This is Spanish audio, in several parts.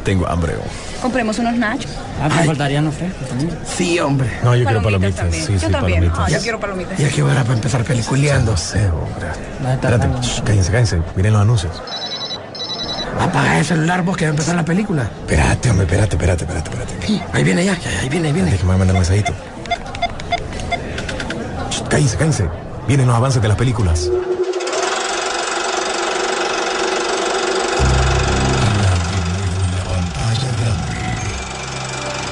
tengo hambre. Compremos unos nachos. Ah, me faltarían los frescos también. Sí, hombre. No, yo quiero Palomitas. Sí, Yo sí, también. palomitas. Ah, yo quiero palomitas. Ya que hora para empezar peliculeando. No sé, hombre. Espérate, shh, cállense, cállense. Miren los anuncios. Apaga el celular vos que va a empezar la película. Espérate, hombre, espérate, espérate, espérate, espérate. Ahí viene ya, ya, ahí viene, ahí viene. Déjame mandar un mensajito. Shh, Cállense, cállense. Vienen los avances de las películas.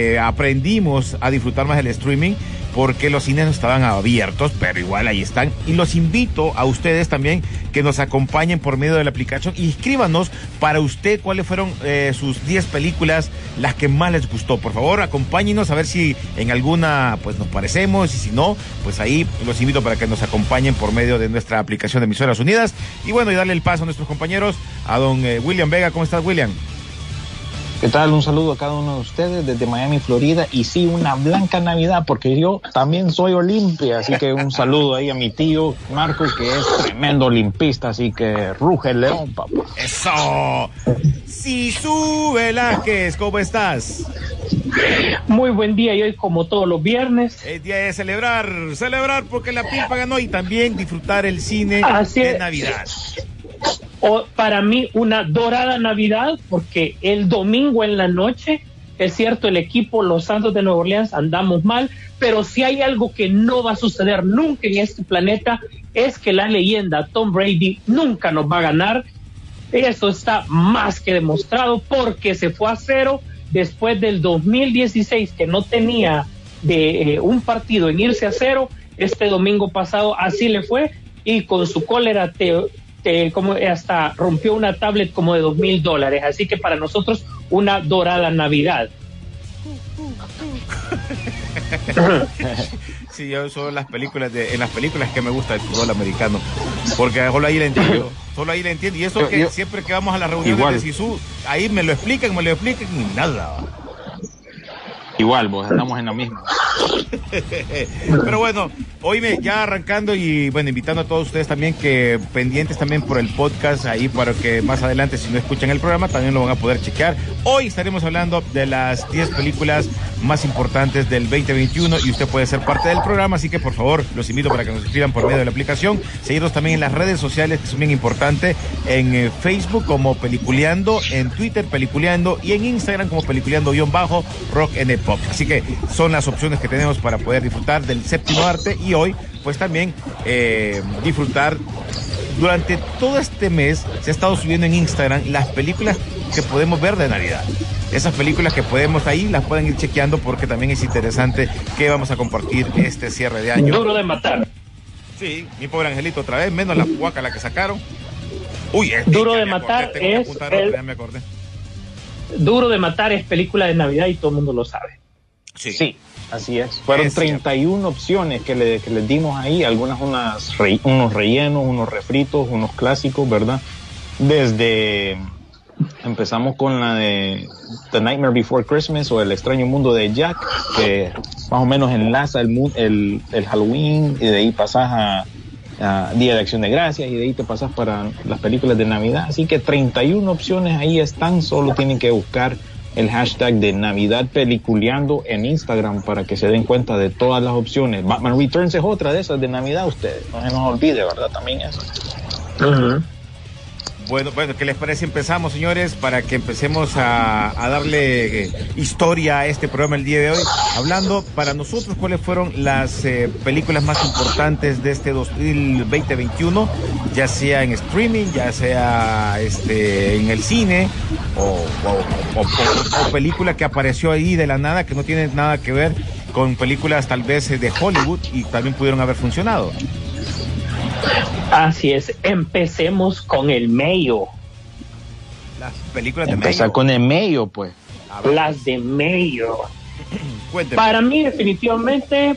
Eh, aprendimos a disfrutar más del streaming porque los cines no estaban abiertos, pero igual ahí están. Y los invito a ustedes también que nos acompañen por medio de la aplicación y escríbanos para usted cuáles fueron eh, sus 10 películas, las que más les gustó. Por favor, acompáñenos a ver si en alguna pues nos parecemos y si no, pues ahí los invito para que nos acompañen por medio de nuestra aplicación de Emisoras Unidas. Y bueno, y darle el paso a nuestros compañeros, a don eh, William Vega. ¿Cómo estás, William? ¿Qué tal? Un saludo a cada uno de ustedes desde Miami, Florida. Y sí, una blanca Navidad, porque yo también soy Olimpia. Así que un saludo ahí a mi tío Marco, que es tremendo olimpista. Así que ruge el león, papá. ¡Eso! Si sube Velázquez, ¿cómo estás? Muy buen día y hoy como todos los viernes. Es día de celebrar, celebrar porque la Pilpa ganó y también disfrutar el cine Así de es. Navidad. O, para mí una dorada Navidad porque el domingo en la noche, es cierto, el equipo Los Santos de Nueva Orleans andamos mal, pero si hay algo que no va a suceder nunca en este planeta es que la leyenda Tom Brady nunca nos va a ganar. Eso está más que demostrado porque se fue a cero después del 2016 que no tenía de eh, un partido en irse a cero. Este domingo pasado así le fue y con su cólera te, como hasta rompió una tablet como de dos mil dólares. Así que para nosotros una dorada Navidad. Sí, yo son las películas de, en las películas que me gusta el fútbol americano. Porque solo ahí le entiendo. Solo ahí le entiendo. Y eso Yo- que yo- siempre que vamos a las reuniones Igual. de SISU, ahí me lo explican, me lo explican y nada. Igual, vos andamos en la misma. Pero bueno, hoy me ya arrancando y bueno, invitando a todos ustedes también que pendientes también por el podcast ahí para que más adelante si no escuchan el programa también lo van a poder chequear. Hoy estaremos hablando de las 10 películas más importantes del 2021 y usted puede ser parte del programa, así que por favor los invito para que nos escriban por medio de la aplicación, seguirnos también en las redes sociales que son bien importantes, en eh, Facebook como Peliculeando, en Twitter Peliculeando y en Instagram como Peliculeando-bajo Rock and Pop. Así que son las opciones que tenemos para poder disfrutar del séptimo arte y hoy pues también eh, disfrutar durante todo este mes se ha estado subiendo en Instagram las películas que podemos ver de Navidad. Esas películas que podemos ahí las pueden ir chequeando porque también es interesante que vamos a compartir este cierre de año. Duro de matar. Sí, mi pobre angelito otra vez, menos la guaca la que sacaron. Uy, es Duro de matar es el- ya me acordé. Duro de matar es película de Navidad y todo el mundo lo sabe. Sí. Sí, así es. Fueron Es cierto. 31 opciones que, le, que les dimos ahí, algunas unas re- unos rellenos, unos refritos, unos clásicos, ¿verdad? Desde empezamos con la de The Nightmare Before Christmas o El extraño mundo de Jack, que más o menos enlaza el, mu- el, el Halloween y de ahí pasas a, a Día de Acción de Gracias y de ahí te pasas para las películas de Navidad. Así que 31 opciones ahí están, solo tienen que buscar el hashtag de Navidad Peliculeando en Instagram para que se den cuenta de todas las opciones. Batman Returns es otra de esas de Navidad, ustedes. No se nos olvide, ¿verdad? También eso. Bueno, bueno, ¿qué les parece? Empezamos, señores, para que empecemos a, darle eh, historia a este programa el día de hoy, hablando para nosotros cuáles fueron las eh, películas más importantes de este 2021, ya sea en streaming, ya sea este en el cine, o película que apareció ahí de la nada, que no tiene nada que ver con películas tal vez eh, de Hollywood y también pudieron haber funcionado. Así es, empecemos con el medio. Las películas de Empezar Mayo. con el medio, pues. las de Mayo. Cuénteme. Para mí, definitivamente,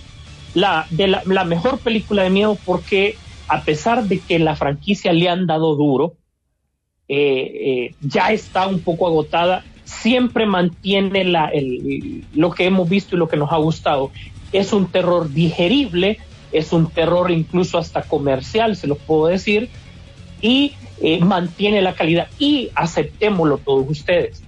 la, de la, la mejor película de miedo, porque a pesar de que la franquicia le han dado duro, eh, eh, ya está un poco agotada, siempre mantiene la, el- lo que hemos visto y lo que nos ha gustado. Es un terror digerible, es un terror incluso hasta comercial, se los puedo decir, y eh, mantiene la calidad. Y aceptémoslo todos ustedes.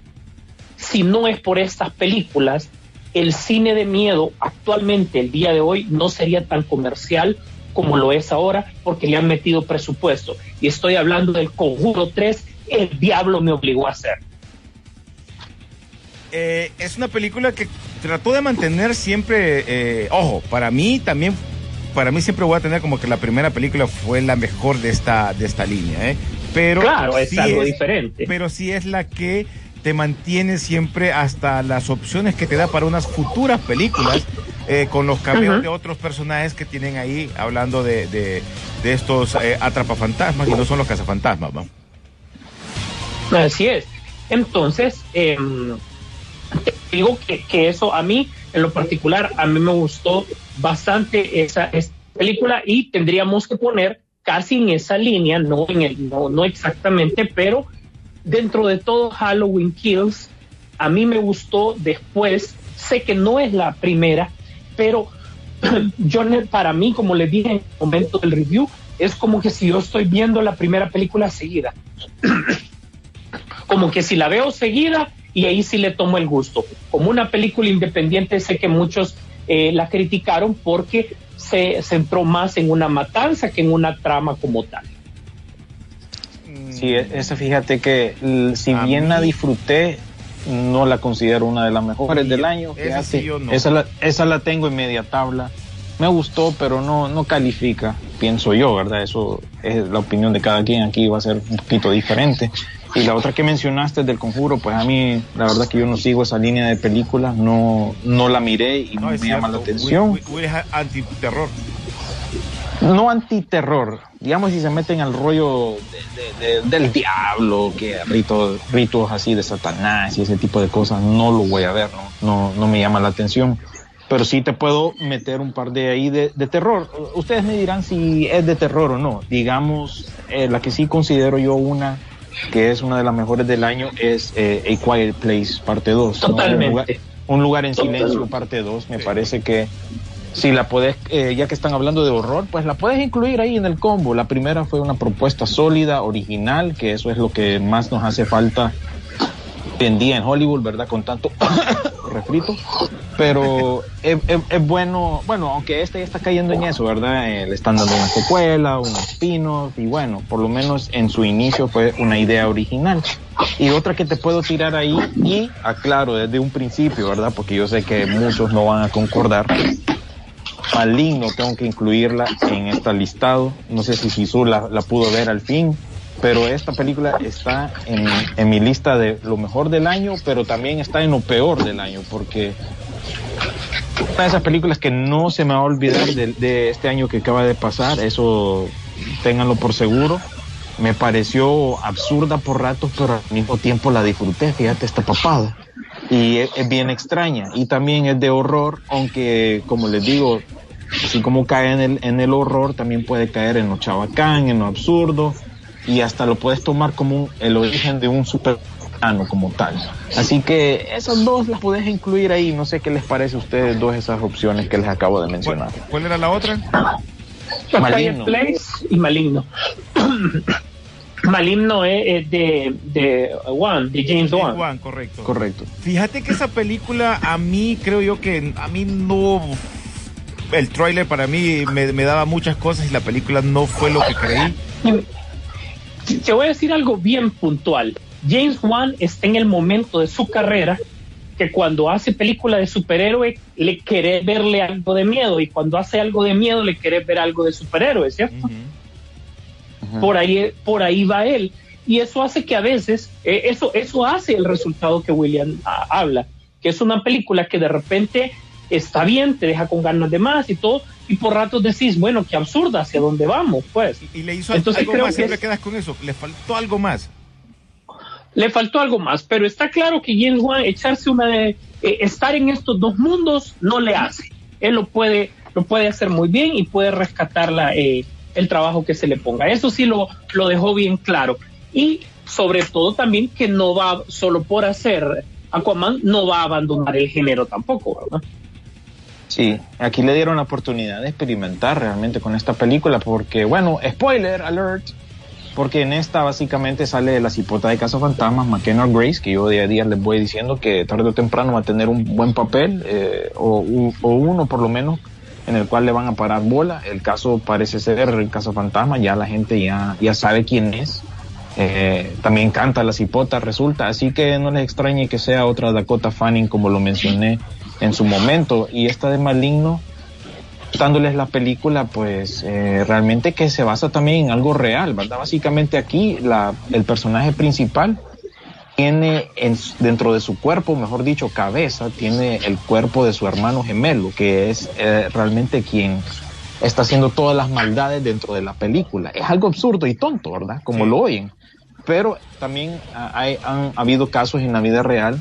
Si no es por estas películas, el cine de miedo actualmente, el día de hoy, no sería tan comercial como lo es ahora, porque le han metido presupuesto. Y estoy hablando del Conjuro 3, el diablo me obligó a hacer. Eh, es una película que trató de mantener siempre, eh, ojo, para mí también, para mí siempre voy a tener como que la primera película fue la mejor de esta, de esta línea, ¿eh? Pero Claro, es sí algo diferente. Pero sí es la que te mantiene siempre hasta las opciones que te da para unas futuras películas eh, con los cameos de otros personajes que tienen ahí hablando de, de, de estos eh, atrapafantasmas y no son los cazafantasmas, ¿no? Así es. Entonces, te digo que, que eso a mí, en lo particular, a mí me gustó bastante esa, película y tendríamos que poner casi en esa línea, no, en el, no, no exactamente, pero dentro de todo Halloween Kills, a mí me gustó después, sé que no es la primera, pero yo para mí, como les dije en el momento del review, es como que si yo estoy viendo la primera película seguida como que si la veo seguida y ahí sí le tomo el gusto. Como una película independiente, sé que muchos eh, la criticaron porque se centró más en una matanza que en una trama como tal. Sí, e- esa fíjate que si A bien la disfruté, no la considero una de las mejores Sí, del año. fíjate. sí yo no. esa, la, esa la tengo en media tabla. Me gustó, pero no, no califica, pienso yo, ¿verdad? Eso es la opinión de cada quien. Aquí va a ser un poquito diferente. Y la otra que mencionaste del conjuro, pues a mí, la verdad que yo no sigo esa línea de películas, no, no la miré y no, me llama la atención. Will- Will- Will es antiterror. no antiterror, digamos si se meten al rollo de- de- de- del diablo, que ritos, ritos así de Satanás y ese tipo de cosas, no lo voy a ver, no, no, no me llama la atención. Pero sí te puedo meter un par de ahí de, de terror. Ustedes me dirán si es de terror o no. Digamos, eh, la que sí considero yo una que es una de las mejores del año es eh, A Quiet Place parte 2. ¿no? Totalmente. Un lugar, un lugar en Totalmente. silencio parte 2. Me parece que si la puedes, eh, ya que están hablando de horror, pues la puedes incluir ahí en el combo. La primera fue una propuesta sólida, original, que eso es lo que más nos hace falta hoy en día en Hollywood, ¿verdad? Con tanto refrito. Pero es, es- es bueno, bueno, aunque este ya está cayendo en eso, ¿verdad? Eh, le están dando una secuela, unos pinos, y bueno, por lo menos en su inicio fue una idea original. Y otra que te puedo tirar ahí, y aclaro desde un principio, ¿verdad? Porque yo sé que muchos no van a concordar. Maligno, tengo que incluirla en esta listado. No sé si Sisu la, la pudo ver al fin, pero esta película está en, en mi lista de lo mejor del año, pero también está en lo peor del año, porque una de esas películas que no se me va a olvidar de, de este año que acaba de pasar, eso ténganlo por seguro. Me pareció absurda por ratos, pero al mismo tiempo la disfruté, fíjate esta papada. Y es, es bien extraña. Y también es de horror, aunque como les digo, así como cae en el, en el horror, también puede caer en lo chabacán, en lo absurdo, y hasta lo puedes tomar como un- el origen de un super como tal. Así que esas dos las podés incluir ahí. No sé qué les parece a ustedes dos esas opciones que les acabo de ¿Cuál, mencionar. cuál era la otra? Maligno. Place y Maligno. Maligno es, de, de Wan, de James Wan. Juan, correcto. Correcto. Fíjate que esa película a mí creo yo que a mí no el tráiler para mí me, me daba muchas cosas y la película no fue lo que creí. Te voy a decir algo bien puntual. James Wan está en el momento de su carrera que cuando hace película de superhéroe le quiere verle algo de miedo y cuando hace algo de miedo le quiere ver algo de superhéroe, ¿cierto? por ahí por ahí va él y eso hace que a veces eh, eso eso hace el resultado que William ah, habla que es una película que de repente está bien te deja con ganas de más y todo y por ratos decís bueno qué absurda hacia dónde vamos pues Y le hizo Entonces algo creo más, que siempre es- quedas con eso. Le faltó algo más. le faltó algo más, pero está claro que James Wan echarse una de eh, estar en estos dos mundos no le hace. Él lo puede lo puede hacer muy bien y puede rescatar la, eh, el trabajo que se le ponga. Eso sí lo, lo dejó bien claro. Y sobre todo también que no va solo por hacer Aquaman, no va a abandonar el género tampoco, ¿verdad? Sí, aquí le dieron la oportunidad de experimentar realmente con esta película porque, bueno, spoiler alert, porque en esta básicamente sale la cipota de Casa Fantasmas, McKenna Grace, que yo día a día les voy diciendo que tarde o temprano va a tener un buen papel, eh, o, uno por lo menos, en el cual le van a parar bola. El caso parece ser el caso fantasma, ya la gente ya, ya sabe quién es. Eh, también canta la cipota, resulta, así que no les extrañe que sea otra Dakota Fanning como lo mencioné en su momento. Y esta de Maligno, dándoles la película, pues eh, realmente que se basa también en algo real, ¿verdad? Básicamente aquí la, el personaje principal tiene en, dentro de su cuerpo, mejor dicho, cabeza, tiene el cuerpo de su hermano gemelo, que es eh, realmente quien está haciendo todas las maldades dentro de la película. Es algo absurdo y tonto, ¿verdad? Como lo oyen. Pero también hay, han habido casos en la vida real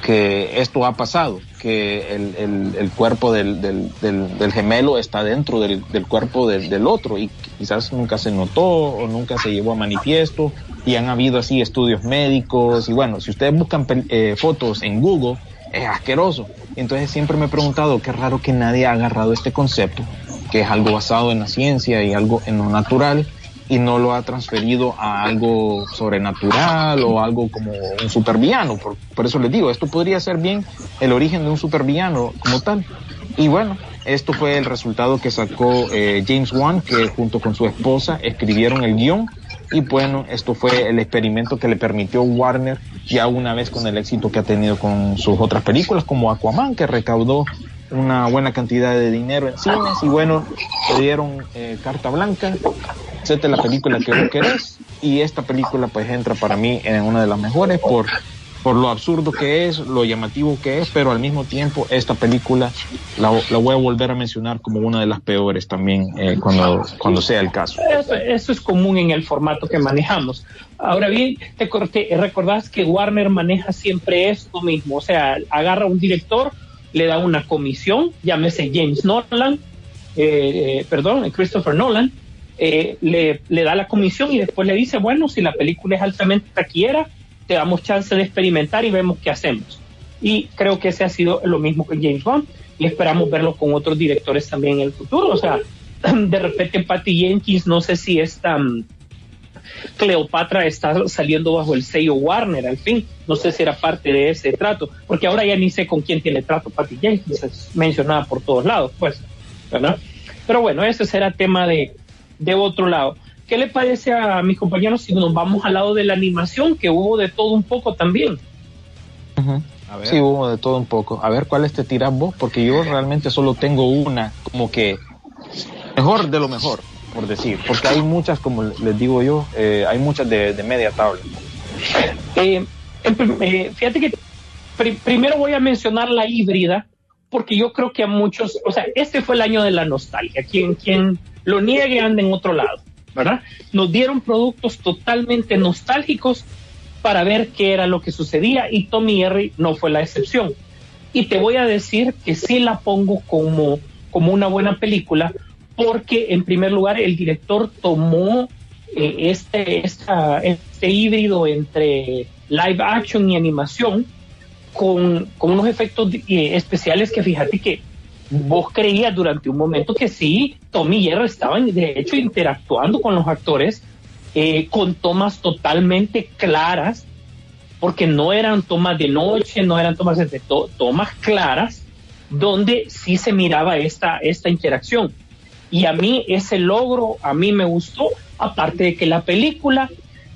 que esto ha pasado, que el, el, cuerpo del, del, del, gemelo está dentro del, cuerpo del, otro y quizás nunca se notó o nunca se llevó a manifiesto y han habido así estudios médicos y bueno, si ustedes buscan eh, fotos en Google, es asqueroso. Entonces siempre me he preguntado, qué raro que nadie ha agarrado este concepto, que es algo basado en la ciencia y algo en lo natural, y no lo ha transferido a algo sobrenatural o algo como un supervillano. Por, por eso les digo, esto podría ser bien el origen de un supervillano como tal. Y bueno, esto fue el resultado que sacó eh, James Wan, que junto con su esposa escribieron el guion. Y bueno, esto fue el experimento que le permitió Warner, ya una vez con el éxito que ha tenido con sus otras películas, como Aquaman, que recaudó una buena cantidad de dinero en cines. Y bueno, le dieron eh, carta blanca Hacete la película que vos querés y esta película pues entra para mí en una de las mejores por, por lo absurdo que es, lo llamativo que es, pero al mismo tiempo esta película la, la voy a volver a mencionar como una de las peores también eh, cuando, cuando sea el caso. Eso, eso, es común en el formato que manejamos. Ahora bien, te, te recordás que Warner maneja siempre esto mismo, o sea, agarra un director, le da una comisión, llámese James Nolan, eh, eh, perdón, Christopher Nolan, eh, le, le, da la comisión y después le dice, bueno, si la película es altamente taquillera, te damos chance de experimentar y vemos qué hacemos. Y creo que ese ha sido lo mismo con James Bond y esperamos verlo con otros directores también en el futuro. O sea, de repente Patty Jenkins, no sé si esta um, Cleopatra está saliendo bajo el sello Warner, al fin, no sé si era parte de ese trato, porque ahora ya ni sé con quién tiene trato Patty Jenkins, es mencionada por todos lados, pues, ¿verdad? Pero bueno, ese será tema de, de otro lado. ¿Qué le parece a mis compañeros si nos vamos al lado de la animación, que hubo de todo un poco también? Sí, hubo de todo un poco. A ver, ¿cuál te tiras vos? Porque yo realmente solo tengo una, como que mejor de lo mejor, por decir. Porque hay muchas, como les digo yo, eh, hay muchas de, media tabla. Eh, eh, fíjate que primero voy a mencionar la híbrida, porque yo creo que a muchos, o sea, este fue el año de la nostalgia. Quien, quien lo niegue anda en otro lado, ¿verdad? Nos dieron productos totalmente nostálgicos para ver qué era lo que sucedía y Tommy Jerry no fue la excepción. Y te voy a decir que sí la pongo como, como una buena película porque en primer lugar el director tomó eh, este, este híbrido entre live action y animación con, con unos efectos eh, especiales que fíjate que vos creías durante un momento que sí, Tommy y Jerry estaban de hecho interactuando con los actores eh, con tomas totalmente claras, porque no eran tomas de noche, no eran tomas de tomas claras, donde sí se miraba esta, esta interacción. Y a mí ese logro, a mí me gustó, aparte de que la película,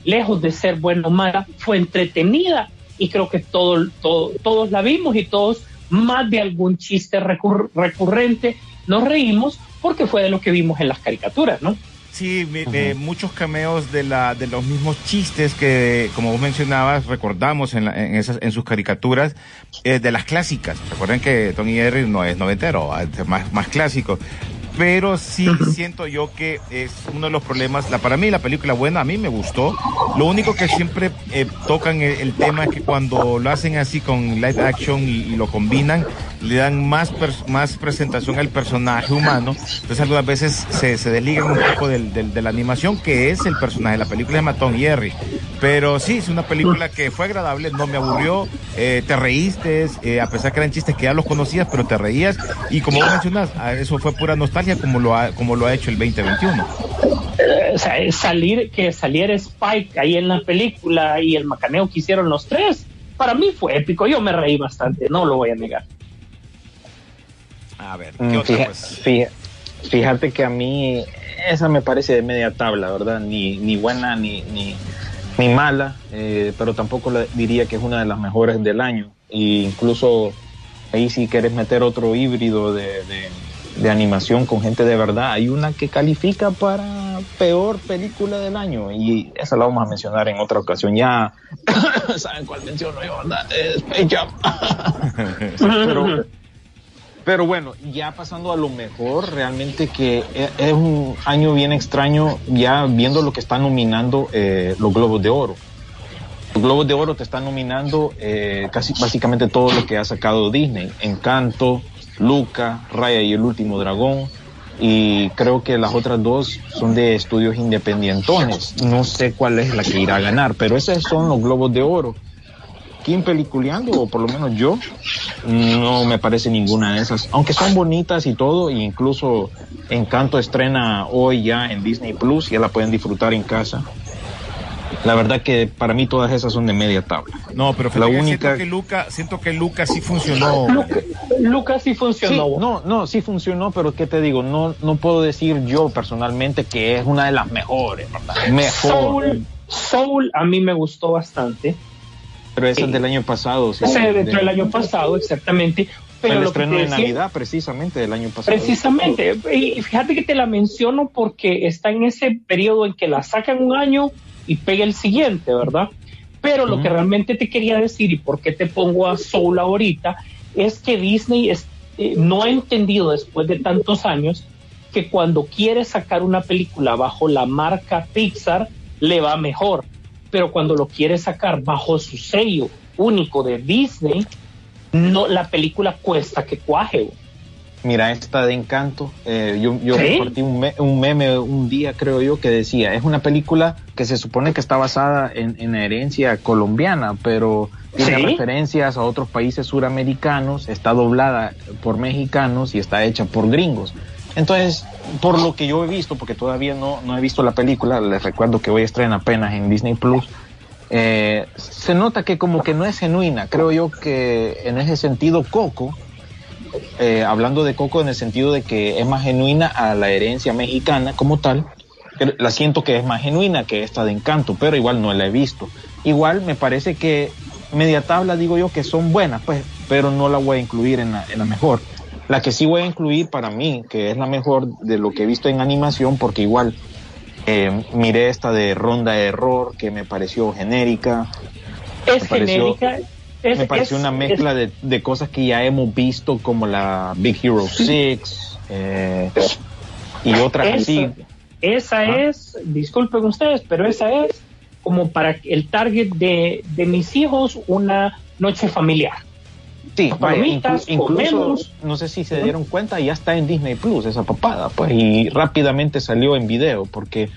lejos de ser buena o mala, fue entretenida y creo que todo, todos la vimos y todos más de algún chiste recurrente, nos reímos porque fue de lo que vimos en las caricaturas, ¿no? Sí, muchos cameos de, la, de los mismos chistes que, como vos mencionabas, recordamos en, en, esas, en sus caricaturas eh, de las clásicas. Recuerden que Tony Jerry no es noventero, es más, más clásico. Pero sí siento yo que es uno de los problemas. La, para mí la película buena, a mí me gustó. Lo único que siempre eh, tocan el, el tema es que cuando lo hacen así con live action y, y lo combinan, le dan más, más presentación al personaje humano. Entonces algunas veces se, se desligan un poco del, del- de la animación que es el personaje. La película llama Tom y Jerry. Pero sí, es una película que fue agradable, no me aburrió, eh, te reíste, eh, a pesar que eran chistes que ya los conocías, pero te reías. Y como vos mencionas, ah, eso fue pura nostalgia como lo ha, como lo ha hecho el 2021. Eh, o sea, salir, que saliera Spike ahí en la película y el macaneo que hicieron los tres, para mí fue épico. Yo me reí bastante, no lo voy a negar. A ver, ¿qué Mm, otra fija- pues? fíjate que a mí esa me parece de media tabla, ¿verdad? Ni, ni buena ni, ni, ni mala, eh, pero tampoco la- diría que es una de las mejores del año. E incluso ahí si quieres meter otro híbrido de, de- de animación con gente de verdad, hay una que califica para peor película del año y esa la vamos a mencionar en otra ocasión. Ya saben cuál menciono yo, ¿verdad? Es pero, pero bueno, ya pasando a lo mejor, realmente que e- es un año bien extraño, ya viendo lo que están nominando eh, los Globos de Oro. Los Globos de Oro te están nominando eh, casi básicamente todo lo que ha sacado Disney. Encanto, Luca, Raya y el último dragón. Y creo que las otras dos son de estudios independientones. No sé cuál es la que irá a ganar, pero esos son los Globos de Oro. Kim peliculeando, o por lo menos yo, no me parece ninguna de esas. Aunque son bonitas y todo, e incluso Encanto estrena hoy ya en Disney Plus, ya la pueden disfrutar en casa. La verdad que para mí todas esas son de media tabla. No, pero La fíjate que única- siento que Luca, siento que Luca sí funcionó. Luca- Lucas sí Sí, funcionó. no, no, sí funcionó, pero ¿qué te digo? No, no puedo decir yo personalmente que es una de las mejores, ¿verdad? Mejor. Soul, Soul a mí me gustó bastante. Pero esa es del año pasado. sí. Ese dentro De- del año pasado, exactamente. Pero el estreno de Navidad, precisamente, del año pasado. Precisamente, y fíjate que te la menciono porque está en ese periodo en que la sacan un año y pega el siguiente, ¿verdad? Pero lo que realmente te quería decir y por qué te pongo a Soul ahorita es que Disney es- eh, no ha entendido después de tantos años que cuando quiere sacar una película bajo la marca Pixar le va mejor, pero cuando lo quiere sacar bajo su sello único de Disney, no la película cuesta que cuaje. Mira, esta de Encanto, eh, yo, yo ¿Sí? compartí un, me- un meme un día, creo yo, que decía, es una película que se supone que está basada en, en la herencia colombiana, pero tiene ¿Sí? referencias a otros países suramericanos, está doblada por mexicanos y está hecha por gringos. Entonces, por lo que yo he visto, porque todavía no, no he visto la película, les recuerdo que hoy estrena apenas en Disney Plus, eh, se nota que como que no es genuina. Creo yo que en ese sentido Coco, eh, hablando de Coco en el sentido de que es más genuina a la herencia mexicana como tal, la siento que es más genuina que esta de Encanto, pero igual no la he visto. Igual me parece que media tabla digo yo que son buenas, pues, pero no la voy a incluir en la, en la mejor. La que sí voy a incluir para mí, que es la mejor de lo que he visto en animación, porque igual eh, miré esta de Ronda de Error, que me pareció genérica, Es Me pareció- genérica. Es, me pareció es- una mezcla de, de cosas que ya hemos visto, como la Big Hero 6 eh, y otras Esa, así. esa Ah. es, disculpen ustedes, pero esa es como para el target de, de mis hijos una noche familiar. Sí, palomitas, inclu- incluso, comemos. no sé si se dieron cuenta, ya está en Disney Plus esa papada, pues, y rápidamente salió en video, porque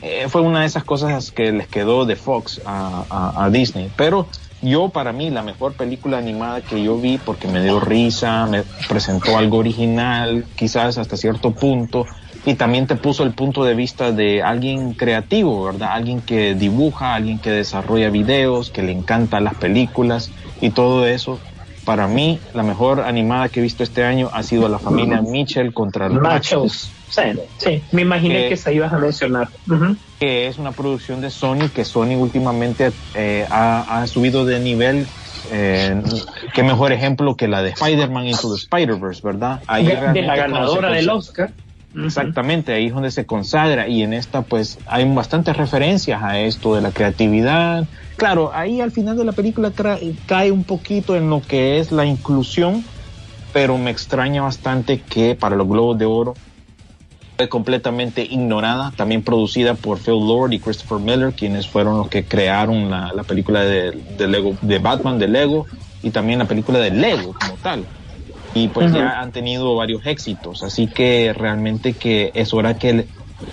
eh, fue una de esas cosas que les quedó de Fox a, a- a Disney. Pero yo, para mí, la mejor película animada que yo vi, porque me dio risa, me presentó algo original, quizás hasta cierto punto, y también te puso el punto de vista de alguien creativo, ¿verdad? Alguien que dibuja, alguien que desarrolla videos, que le encantan las películas y todo eso. Para mí, la mejor animada que he visto este año ha sido La familia Mitchell contra los Machos. Sí, sí, me imaginé que se ibas a mencionar. Que es una producción de Sony, que Sony últimamente eh, ha, ha subido de nivel. Eh, qué mejor ejemplo que la de Spider-Man Into the Spider-Verse, ¿verdad? Ahí de, de la ganadora del Oscar. Exactamente, ahí es donde se consagra y en esta pues hay bastantes referencias a esto de la creatividad. Claro, ahí al final de la película cae un poquito en lo que es la inclusión, pero me extraña bastante que para los Globos de Oro fue completamente ignorada, también producida por Phil Lord y Christopher Miller, quienes fueron los que crearon la, la película de, de, Lego, de Batman de Lego y también la película de Lego como tal. Y pues ya han tenido varios éxitos, así que realmente que es hora que,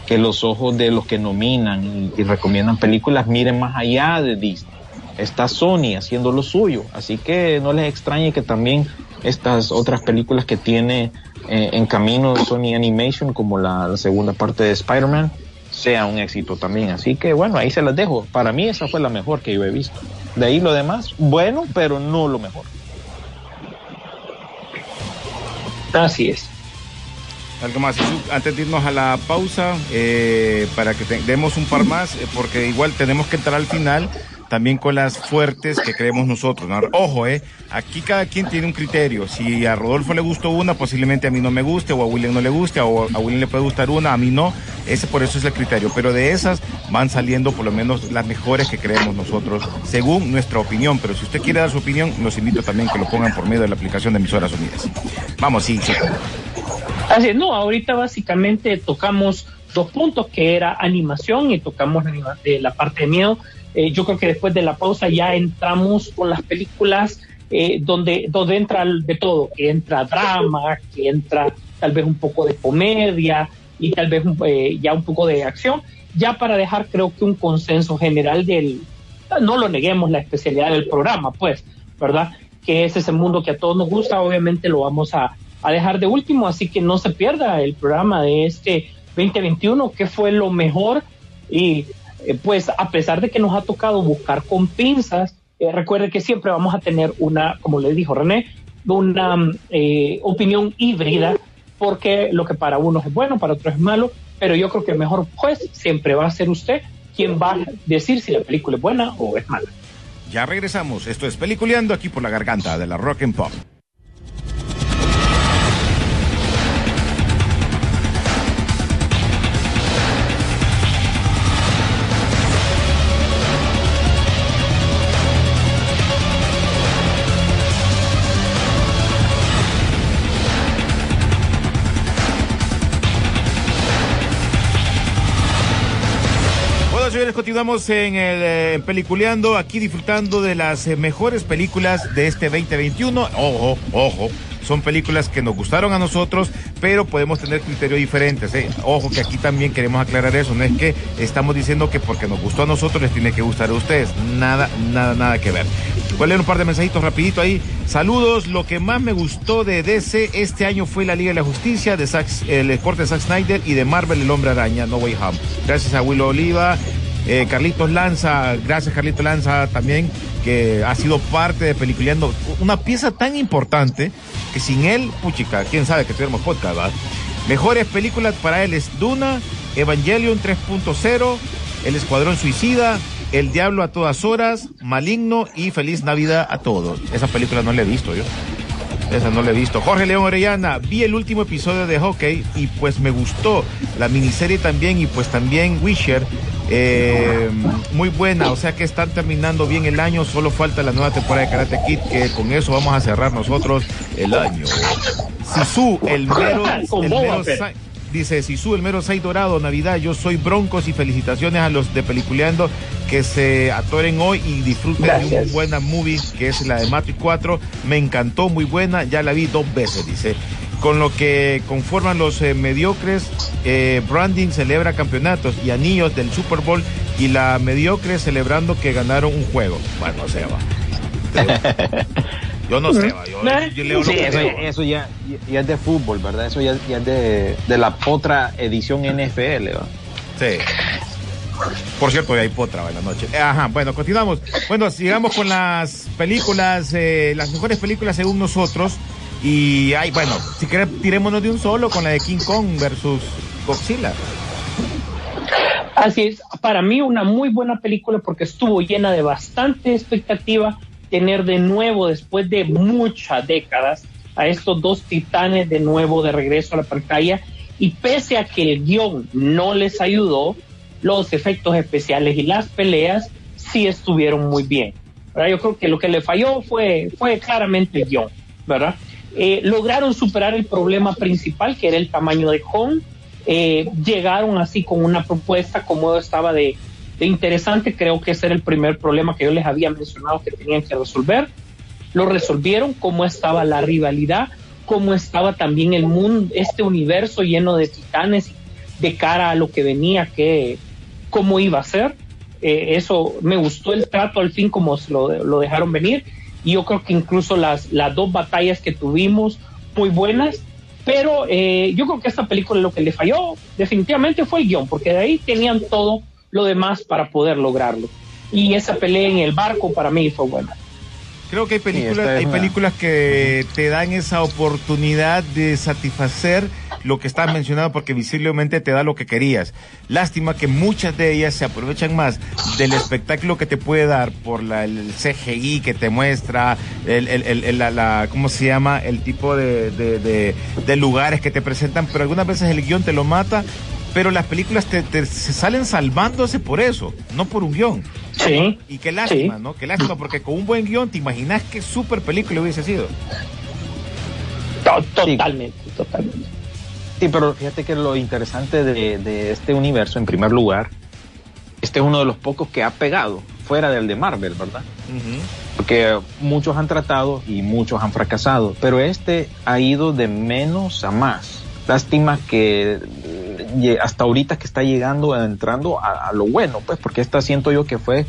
que los ojos de los que nominan y, y recomiendan películas miren más allá de Disney. Está Sony haciendo lo suyo, así que no les extrañe que también estas otras películas que tiene eh, en camino de Sony Animation, como la, la segunda parte de Spider-Man, sea un éxito también. Así que bueno, ahí se las dejo. Para mí esa fue la mejor que yo he visto. De ahí lo demás, bueno, pero no lo mejor. Así es. Algo más, antes de irnos a la pausa, eh, para que te- demos un par más, eh, porque igual tenemos que entrar al final también con las fuertes que creemos nosotros. ¿no? Ojo, eh, aquí cada quien tiene un criterio. Si a Rodolfo le gustó una, posiblemente a mí no me guste, o a William no le guste, o a William le puede gustar una, a mí no. Ese por eso es el criterio. Pero de esas van saliendo por lo menos las mejores que creemos nosotros, según nuestra opinión. Pero si usted quiere dar su opinión, los invito también que lo pongan por medio de la aplicación de emisoras unidas. Vamos, sí, sí. Así no, ahorita básicamente tocamos dos puntos que era animación y tocamos la, la parte de miedo. Eh, yo creo que después de la pausa ya entramos con las películas eh, donde, donde entra de todo, que entra drama, que entra tal vez un poco de comedia y tal vez eh, ya un poco de acción, ya para dejar creo que un consenso general del, no lo neguemos la especialidad del programa, pues, ¿verdad? Que es ese mundo que a todos nos gusta, obviamente lo vamos a, a dejar de último, así que no se pierda el programa de este 2021, que fue lo mejor y eh, pues a pesar de que nos ha tocado buscar con pinzas, eh, recuerde que siempre vamos a tener una, como le dijo René, una mm, eh, opinión híbrida, porque lo que para unos es bueno, para otros es malo, pero yo creo que el mejor juez siempre va a ser usted quien va a decir si la película es buena o es mala. Ya regresamos. Esto es Peliculeando aquí por la garganta de la Rock and Pop. Continuamos eh, en Peliculeando, aquí disfrutando de las eh, mejores películas de este 2021. Ojo, ojo, son películas que nos gustaron a nosotros, pero podemos tener criterios diferentes. ¿eh? Ojo que aquí también queremos aclarar eso, no es que estamos diciendo que porque nos gustó a nosotros les tiene que gustar a ustedes. Nada, nada, nada que ver. Voy a leer un par de mensajitos rapidito ahí. Saludos, lo que más me gustó de DC este año fue la Liga de la Justicia, de Zack- el corte de Zack Snyder y de Marvel El Hombre Araña, No Way Home. Gracias a Willow Oliva, eh, Carlitos Lanza, gracias Carlitos Lanza también, que ha sido parte de Peliculeando, una pieza tan importante que sin él, puchica, quién sabe que tuviéramos podcast, ¿verdad? Mejores películas para él es Duna, Evangelion 3.0, El Escuadrón Suicida, El Diablo a todas horas, Maligno y Feliz Navidad a todos. Esa película no la he visto yo. Esa no la he visto. Jorge León Orellana, vi el último episodio de Hockey y pues me gustó. La miniserie también y pues también Wisher. Eh, muy buena, o sea que están terminando bien el año, solo falta la nueva temporada de Karate Kid, que con eso vamos a cerrar nosotros el año. Sisu, el mero, el mero dice Sisu, el mero 6 dorado, Navidad, yo soy Broncos y felicitaciones a los de Peliculeando que se atoren hoy y disfruten de una buena movie que es la de Matrix 4. Me encantó, muy buena, ya la vi dos veces, dice. Con lo que conforman los eh, mediocres, eh, Branding celebra campeonatos y anillos del Super Bowl y la mediocre celebrando que ganaron un juego. Bueno, no sé, va. Yo no sé, va. Yo, yo leo lo que eso, leo. eso ya, ya es de fútbol, ¿verdad? Eso ya, ya es de, de la otra edición NFL, ¿va? Sí. Por cierto, hoy hay potra en la noche. Ajá, bueno, continuamos. Bueno, sigamos con las películas, eh, las mejores películas según nosotros. Y hay, bueno, si querés, tirémonos de un solo con la de King Kong versus Godzilla. Así es, para mí una muy buena película porque estuvo llena de bastante expectativa tener de nuevo, después de muchas décadas, a estos dos titanes de nuevo de regreso a la pantalla. Y pese a que el guion no les ayudó, los efectos especiales y las peleas sí estuvieron muy bien. ¿verdad? Yo creo que lo que le falló fue, fue claramente el guion, ¿verdad? Eh, lograron superar el problema principal, que era el tamaño de Kong, eh, llegaron así con una propuesta como estaba de, de interesante. Creo que ese era el primer problema que yo les había mencionado que tenían que resolver. Lo resolvieron, cómo estaba la rivalidad, cómo estaba también el mundo, este universo lleno de titanes de cara a lo que venía, que cómo iba a ser. Eh, eso me gustó el trato al fin como lo, lo dejaron venir y yo creo que incluso las, las dos batallas que tuvimos muy buenas pero eh, yo creo que esta película lo que le falló. Definitivamente fue el guion porque de ahí tenían todo lo demás para poder lograrlo. Y esa pelea en el barco para mí fue buena Creo que hay películas, hay una- películas que te dan esa oportunidad de satisfacer lo que estás mencionando porque visiblemente te da lo que querías. Lástima que muchas de ellas se aprovechan más del espectáculo que te puede dar por la, el CGI que te muestra, el, el- el- el- la, la- ¿cómo se llama? El tipo de, de- de- de lugares que te presentan, pero algunas veces el guion te lo mata, pero las películas te, te- se salen salvándose por eso, no por un guion. sí Y qué lástima, Sí. ¿no? Qué lástima, porque con un buen guion te imaginas qué super película hubiese sido. to- totalmente totalmente Sí, pero fíjate que lo interesante de, de este universo, en primer lugar, este es uno de los pocos que ha pegado fuera del de Marvel, ¿verdad? Porque muchos han tratado y muchos han fracasado, pero este ha ido de menos a más. Lástima que hasta ahorita que está llegando, entrando a, a lo bueno, pues, porque esta siento yo que fue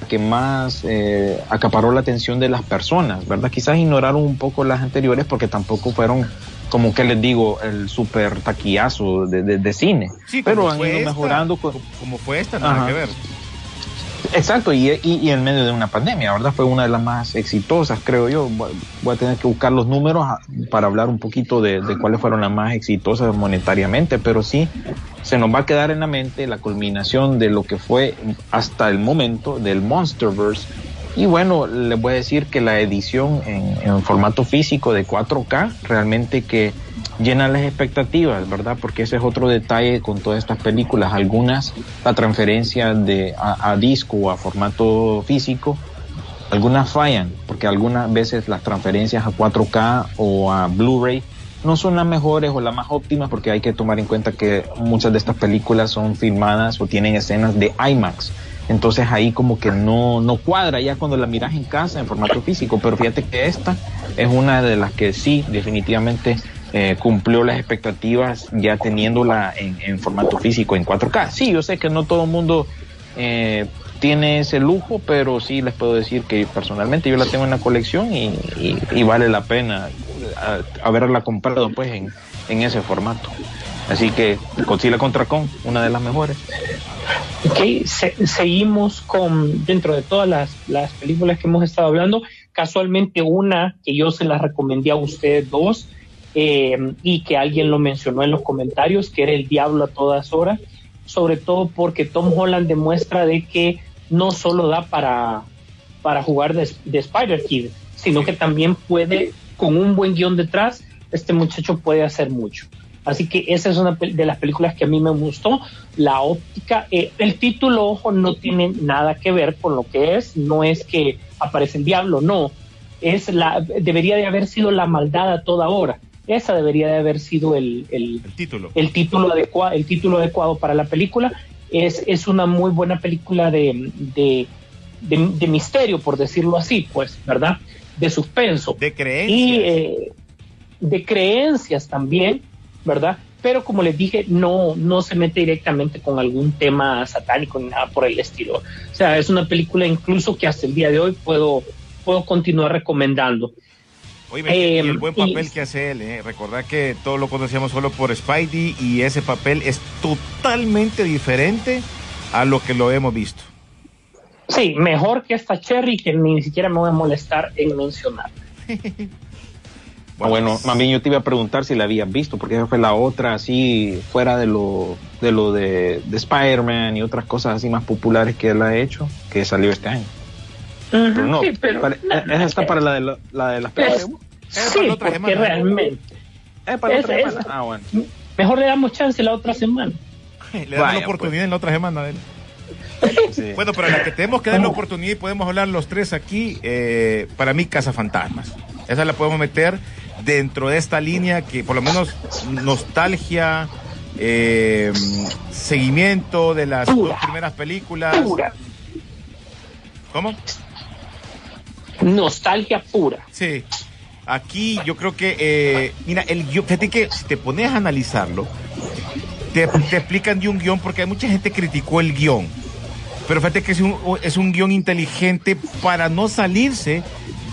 la que más eh, acaparó la atención de las personas, ¿verdad? Quizás ignoraron un poco las anteriores porque tampoco fueron, como que les digo, el super taquillazo de, de- de cine. Sí, pero han ido esta, mejorando. con- como- Como fue esta, nada Ajá. que ver. Exacto, y, y, y en medio de una pandemia, ¿verdad? Fue una de las más exitosas, creo yo. Voy a tener que buscar los números a- para hablar un poquito de, de cuáles fueron las más exitosas monetariamente, pero sí se nos va a quedar en la mente la culminación de lo que fue hasta el momento del Monsterverse. Y bueno, les voy a decir que la edición en, en formato físico de 4K realmente que llena las expectativas, ¿verdad? Porque ese es otro detalle con todas estas películas. Algunas, la transferencia de a, disco o a formato físico, algunas fallan, porque algunas veces las transferencias a 4K o a Blu-ray no son las mejores o las más óptimas, porque hay que tomar en cuenta que muchas de estas películas son filmadas o tienen escenas de IMAX. Entonces ahí como que no, no cuadra ya cuando la miras en casa en formato físico, pero fíjate que esta es una de las que sí definitivamente eh, cumplió las expectativas ya teniéndola en, en formato físico en 4K. Sí, yo sé que no todo el mundo eh, tiene ese lujo, pero sí les puedo decir que personalmente yo la tengo en la colección y, y- y vale la pena haberla comprado pues en, en ese formato. Así que Godzilla contra Kong, una de las mejores. Ok, se- seguimos con, dentro de todas las, las películas que hemos estado hablando, casualmente una que yo se la recomendé a ustedes dos eh, y que alguien lo mencionó en los comentarios, que era El Diablo a todas horas, sobre todo porque Tom Holland demuestra de que no solo da para, para jugar de, de Spider-Kid, sino que también puede, con un buen guion detrás, este muchacho puede hacer mucho. Así que esa es una de las películas que a mí me gustó. La óptica, eh, el título, ojo, no tiene nada que ver con lo que es. No es que aparece el diablo, no. Es la, debería de haber sido la maldad a toda hora. Esa debería de haber sido el, el, El título. el título adecuado, el título adecuado para la película. Es, es una muy buena película de, de, de, de misterio, por decirlo así, pues, ¿verdad? De suspenso De y creencias. eh, de creencias también, ¿verdad? Pero como les dije, no, no se mete directamente con algún tema satánico ni nada por el estilo. O sea, es una película incluso que hasta el día de hoy puedo, puedo continuar recomendando. Oye, y el buen y- papel que hace él, ¿eh? Recordad que todos lo conocíamos solo por Spidey y ese papel es totalmente diferente a lo que lo hemos visto. Sí, mejor que esta Cherry que ni siquiera me voy a molestar en mencionar. Ah, Bueno, más bien yo te iba a preguntar si la habías visto, porque esa fue la otra así, fuera de lo de, lo de, de Spider-Man y otras cosas así más populares que él ha hecho, que salió este año. Pero no, Sí, pero- para- esa está para la de, la, la de las Pues, peores. sí, la otra porque semana. realmente. Eh, para la otra es- semana. Ah, bueno. Mejor le damos chance la otra semana. Le damos Vaya, la oportunidad en la otra semana de él. Sí. Bueno, pero la que tenemos que dar la oportunidad y podemos hablar los tres aquí, eh, para mí, Casa Fantasmas. Esa la podemos meter dentro de esta línea que por lo menos nostalgia, eh, seguimiento de las Pura. dos primeras películas. Pura. ¿Cómo? Nostalgia pura. Sí. Aquí yo creo que, eh, mira, el guion, fíjate que si te pones a analizarlo, te, te explican de un guion porque hay mucha gente que criticó el guion. Pero fíjate que es un, es un guion inteligente para no salirse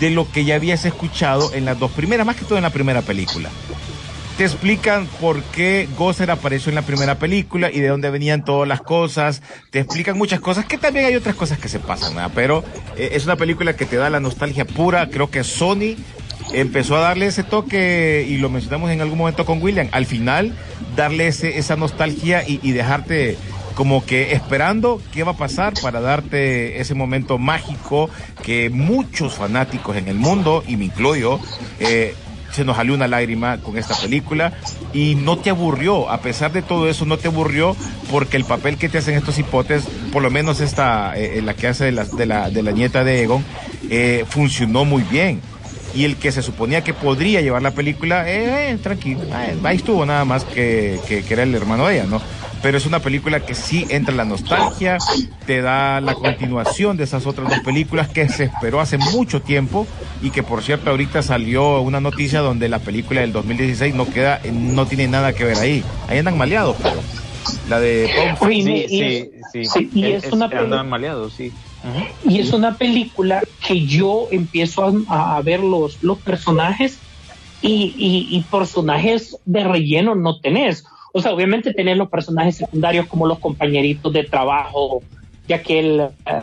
de lo que ya habías escuchado en las dos primeras, más que todo en la primera película. Te explican por qué Gozer apareció en la primera película y de dónde venían todas las cosas. Te explican muchas cosas, que también hay otras cosas que se pasan, ¿verdad? pero eh, es una película que te da la nostalgia pura. Creo que Sony empezó a darle ese toque, y lo mencionamos en algún momento con William, al final darle esa nostalgia y, y dejarte como que esperando qué va a pasar para darte ese momento mágico que muchos fanáticos en el mundo, y me incluyo, eh, se nos salió una lágrima con esta película y no te aburrió, a pesar de todo eso, no te aburrió porque el papel que te hacen estos hipotes, por lo menos esta, eh, la que hace de la, de la, de la nieta de Egon, eh, funcionó muy bien. Y el que se suponía que podría llevar la película, eh, eh, tranquilo, eh, ahí estuvo nada más que, que, que era el hermano de ella, ¿no? pero es una película que sí entra en la nostalgia, te da la continuación de esas otras dos películas que se esperó hace mucho tiempo y que por cierto ahorita salió una noticia donde la película del 2016 no queda, no tiene nada que ver ahí. Ahí andan maleados, pero la de Tom Oye, Sí, y sí, es- sí. sí, y es una peli- maleados, sí. Y es una película que yo empiezo a, a ver los, los personajes y, y, y personajes de relleno no tenés. O sea, obviamente tenés los personajes secundarios como los compañeritos de trabajo de aquel,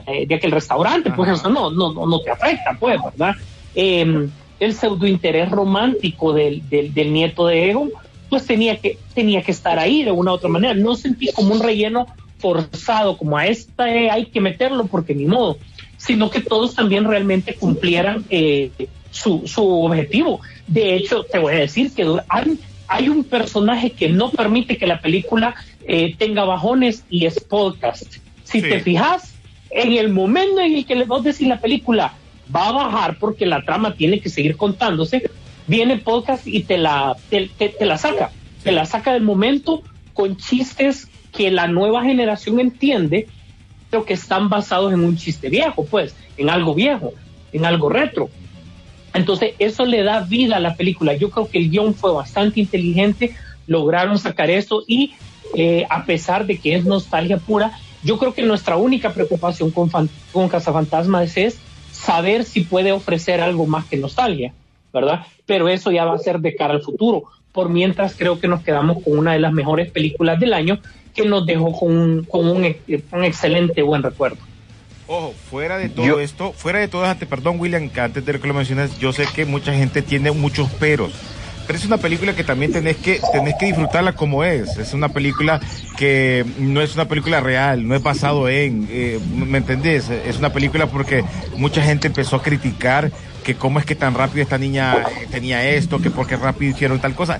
eh, de aquel restaurante, pues Ajá. eso no, no, no, no te afecta, pues, ¿verdad? Eh, el pseudo interés romántico del, del, del nieto de Egon, pues tenía que, tenía que estar ahí de una u otra manera. No sentí como un relleno forzado, como a esta eh, hay que meterlo porque ni modo, sino que todos también realmente cumplieran eh, su, su objetivo. De hecho, te voy a decir que hay, hay un personaje que no permite que la película eh, tenga bajones y es podcast. Si Sí. te fijas, en el momento en el que le vas a decir la película va a bajar porque la trama tiene que seguir contándose, viene podcast y te la, te, te- te la saca, te la saca del momento con chistes que la nueva generación entiende, pero que están basados en un chiste viejo, pues, en algo viejo, en algo retro. Entonces, eso le da vida a la película. Yo creo que el guion fue bastante inteligente, lograron sacar eso y eh, a pesar de que es nostalgia pura, yo creo que nuestra única preocupación con, Fan- con Cazafantasmas es saber si puede ofrecer algo más que nostalgia, ¿verdad? Pero eso ya va a ser de cara al futuro. Por mientras creo que nos quedamos con una de las mejores películas del año que nos dejó con un, con un, un excelente buen recuerdo. Ojo, fuera de todo Yo- esto, fuera de todo, antes, perdón William, que antes de que lo menciones, yo sé que mucha gente tiene muchos peros. Pero es una película que también tenés que, tenés que disfrutarla como es. Es una película que no es una película real, no es basado en, eh, ¿me entendés? Es una película porque mucha gente empezó a criticar que cómo es que tan rápido esta niña tenía esto, que por qué rápido hicieron tal cosa.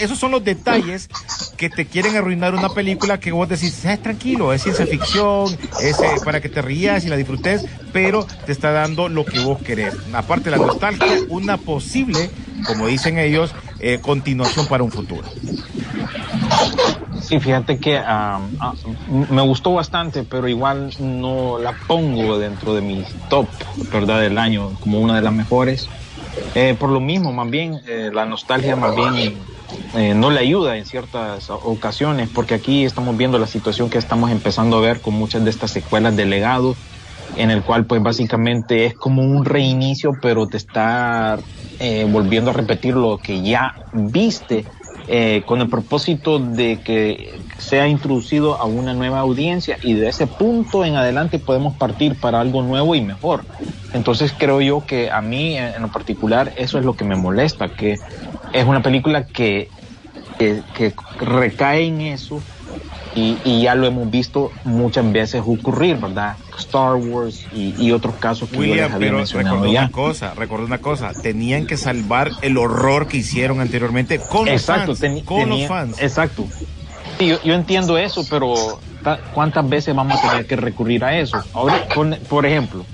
Esos son los detalles que te quieren arruinar una película que vos decís, "Eh, tranquilo, es ciencia ficción, es eh, para que te rías y la disfrutes, pero te está dando lo que vos querés. Aparte de la nostalgia, una posible, como dicen ellos, eh, continuación para un futuro. Sí, fíjate que ah, ah, m- me gustó bastante, pero igual no la pongo dentro de mi top, ¿verdad? Del año como una de las mejores. Eh, por lo mismo, más bien, eh, la nostalgia más bien eh, no le ayuda en ciertas ocasiones, porque aquí estamos viendo la situación que estamos empezando a ver con muchas de estas secuelas de legado, en el cual pues básicamente es como un reinicio, pero te está eh, volviendo a repetir lo que ya viste eh, con el propósito de que sea introducido a una nueva audiencia y de ese punto en adelante podemos partir para algo nuevo y mejor. Entonces creo yo que a mí en lo particular eso es lo que me molesta, que es una película que, que recae en eso y, y ya lo hemos visto muchas veces ocurrir, ¿verdad? Star Wars y, y otros casos que yo les William, había pero mencionado recordó ya. una cosa, recordó una cosa, tenían que salvar el horror que hicieron anteriormente con los fans, con los fans. Exacto. Sí, yo, yo entiendo eso, pero ta- ¿cuántas veces vamos a tener que recurrir a eso? Ahora, por, por ejemplo,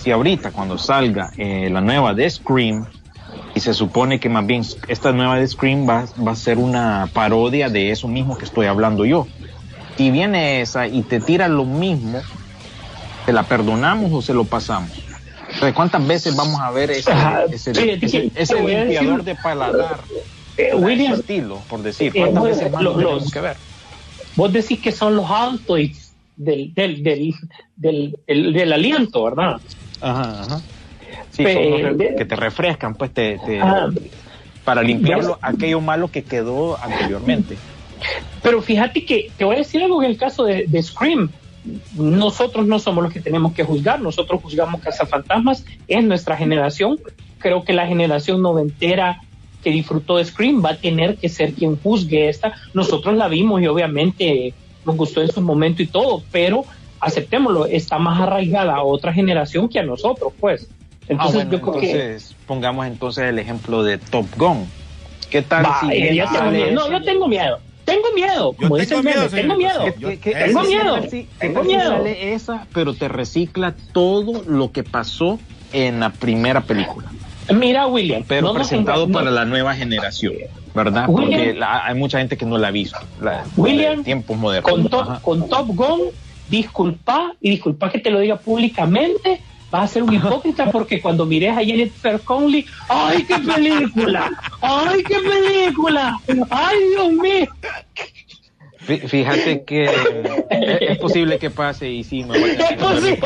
si ahorita cuando salga eh, la nueva de Scream, Y se supone que más bien esta nueva de Scream va, va a ser una parodia de eso mismo que estoy hablando yo. Y viene esa y te tira lo mismo, ¿se la perdonamos o se lo pasamos? Entonces, ¿Cuántas veces vamos a ver ese, Ajá, ese, ese- te decir- limpiador de paladar? Eh, ese William, estilo, por decir. eh, ¿Cuántas veces más lo- tenemos los- que ver? vos decís que son los altoids del, del, del, del, del- aliento, ¿verdad? Ajá, ajá. Sí, son los que te refrescan, pues, te, te- Ah, para limpiarlo ¿ves? aquello malo que quedó anteriormente. Pero fíjate que te voy a decir algo en el caso de, de Scream. Nosotros no somos los que tenemos que juzgar, nosotros juzgamos Cazafantasmas, es nuestra generación. Creo que la generación noventera que disfrutó de Scream va a tener que ser quien juzgue esta. Nosotros la vimos y obviamente nos gustó en su momento y todo, pero aceptémoslo, está más arraigada a otra generación que a nosotros, pues. Entonces Ah, bueno, yo creo que... entonces pongamos entonces el ejemplo de Top Gun. ¿Qué tal si eh, sale. No, yo tengo miedo. Tengo miedo. Como dice tengo el miedo, tengo miedo. sí. ¿Qué- qué- Tengo miedo, tengo sale esa, pero te recicla todo lo que pasó en la primera película, Mira, William, pero no nos presentado no- para la nueva generación, ¿verdad? William. Porque la- hay mucha gente que no la ha visto. La, William, tiempos modernos. con, con Top Gun, disculpa, y disculpa que te lo diga públicamente, vas a ser un hipócrita porque cuando mires a Jennifer Conley, ¡ay, qué película! ¡Ay, qué película! ¡Ay, Dios mío! Fí- Fíjate que es, es posible que pase y sí, me voy a Es posible.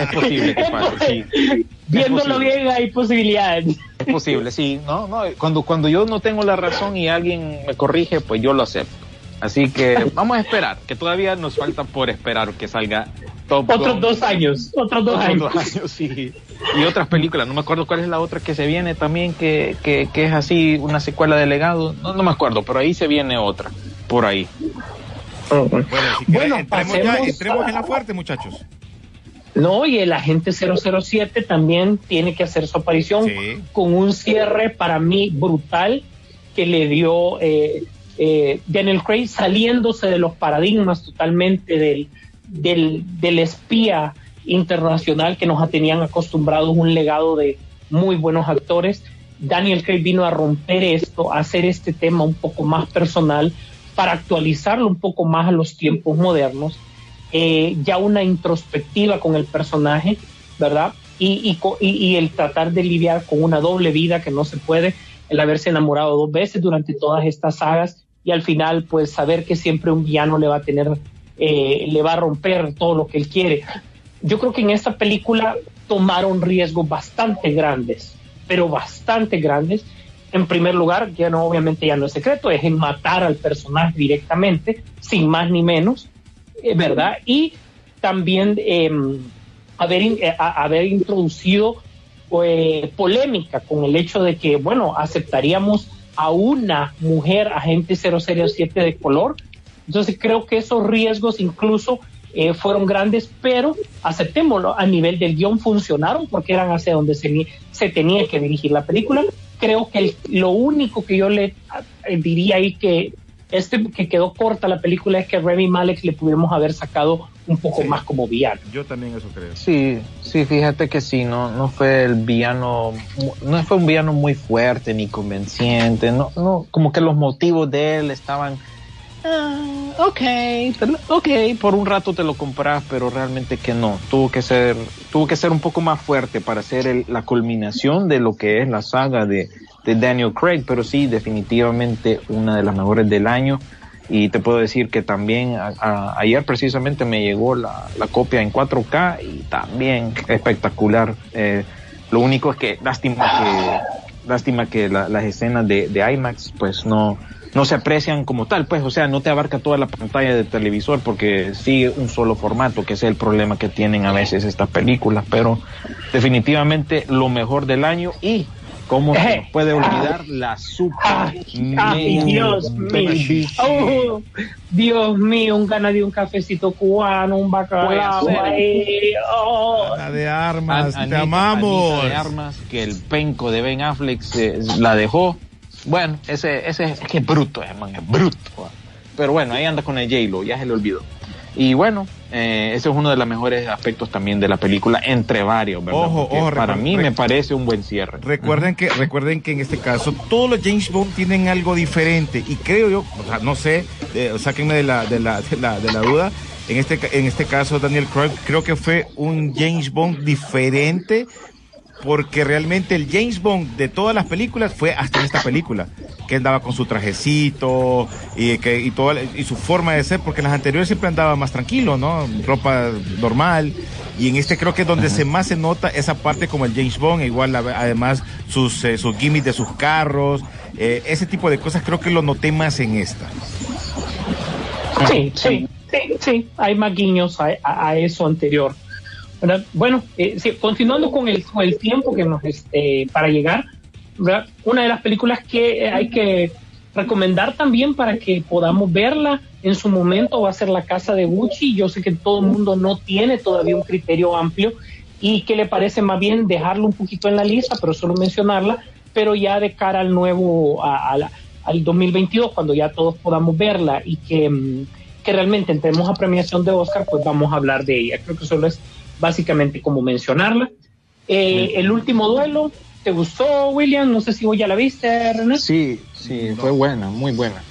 Es posible que pase, sí. Viéndolo bien, hay posibilidades. Es posible, sí. No, no, cuando, cuando yo no tengo la razón y alguien me corrige, pues yo lo acepto. Así que vamos a esperar, que todavía nos falta por esperar que salga Top Otros Gun. dos años, otros dos Otros años. dos años, sí. Y otras películas, no me acuerdo cuál es la otra que se viene también, que, que, que es así, una secuela de legado. No, no me acuerdo, pero ahí se viene otra, por ahí. Bueno, si quieren, Bueno, entremos, ya, pasemos entremos a- en la fuerte, muchachos. No, y el agente 007 también tiene que hacer su aparición Sí. con un cierre para mí brutal que le dio eh, eh, Daniel Craig saliéndose de los paradigmas totalmente del, del, espía internacional que nos tenían acostumbrados un legado de muy buenos actores. Daniel Craig vino a romper esto, a hacer este tema un poco más personal para actualizarlo un poco más a los tiempos modernos eh, ya una introspectiva con el personaje, ¿verdad? Y, y- y el tratar de lidiar con una doble vida que no se puede, el haberse enamorado dos veces durante todas estas sagas y al final pues saber que siempre un villano le va a tener, eh, le va a romper todo lo que él quiere. Yo creo que en esta película tomaron riesgos bastante grandes, pero bastante grandes. En primer lugar, ya no, obviamente ya no es secreto, es en matar al personaje directamente, sin más ni menos. Eh, ¿verdad? Y también eh, haber, eh, haber introducido eh, polémica con el hecho de que, bueno, aceptaríamos a una mujer agente 007 de color. Entonces creo que esos riesgos incluso eh, fueron grandes, pero aceptémoslo, a nivel del guion funcionaron porque eran hacia donde se, se tenía que dirigir la película. Creo que lo único que yo le eh, diría ahí que este que quedó corta la película es que Remy Malek le pudiéramos haber sacado un poco Sí. más como villano. Yo también eso creo. Sí, sí, fíjate que sí, no, no fue el villano, no fue un villano muy fuerte ni convenciente, no, no, como que los motivos de él estaban, ah, ok, ok, por un rato te lo compras, pero realmente que no, tuvo que ser, tuvo que ser un poco más fuerte para ser el- la culminación de lo que es la saga de, de Daniel Craig, pero sí, definitivamente una de las mejores del año. Y te puedo decir que también ayer precisamente me llegó la, la copia en 4K y también espectacular. Eh, lo único es que lástima que lástima que la- las escenas de, de IMAX pues no no se aprecian como tal, pues o sea no te abarca toda la pantalla de televisor porque sigue un solo formato que es el problema que tienen a veces estas películas, pero definitivamente lo mejor del año y cómo se nos puede olvidar la super Ay, Dios mío. Oh, Dios mío, un gana de un cafecito cubano, un bacalao. Puede ser. ahí, oh. La de armas, An- te Anita- amamos. Anita de armas que el penco de Ben Affleck se- la dejó. Bueno, ese, ese es que es bruto, hermano, es bruto. Pero bueno, ahí anda con el J-Lo, ya se le olvidó. Y bueno, eh, ese es uno de los mejores aspectos también de la película, entre varios, ¿verdad? Ojo, ojo, para mí me parece un buen cierre. Recuerden que, recuerden que en este caso todos los James Bond tienen algo diferente y creo yo, o sea, no sé, eh, sáquenme de la, de la, de la, de la duda. En este, en este caso, Daniel Craig creo que fue un James Bond diferente porque realmente el James Bond de todas las películas fue hasta en esta película, que andaba con su trajecito y, que, y, toda, y su forma de ser, porque en las anteriores siempre andaba más tranquilo, ¿no? Ropa normal. Y en este creo que es donde se más se nota esa parte como el James Bond, igual además sus, eh, sus gimmicks de sus carros, eh, ese tipo de cosas creo que lo noté más en esta. Sí, sí, sí, sí, hay más guiños a, a- a eso anterior. Bueno, eh, sí, continuando con el, tiempo que nos este, para llegar, una de las películas que eh, hay que recomendar también para que podamos verla en su momento va a ser La Casa de Gucci. Yo sé que todo el mundo no tiene todavía un criterio amplio y que le parece más bien dejarlo un poquito en la lista, pero solo mencionarla, pero ya de cara al nuevo, a la- al 2022, cuando ya todos podamos verla y que, mm, que realmente entremos a premiación de Oscar, pues vamos a hablar de ella. Creo que solo es básicamente como mencionarla. Eh, El último duelo, ¿te gustó, William? No sé si vos ya la viste, René. Sí, sí, fue buena, muy buena.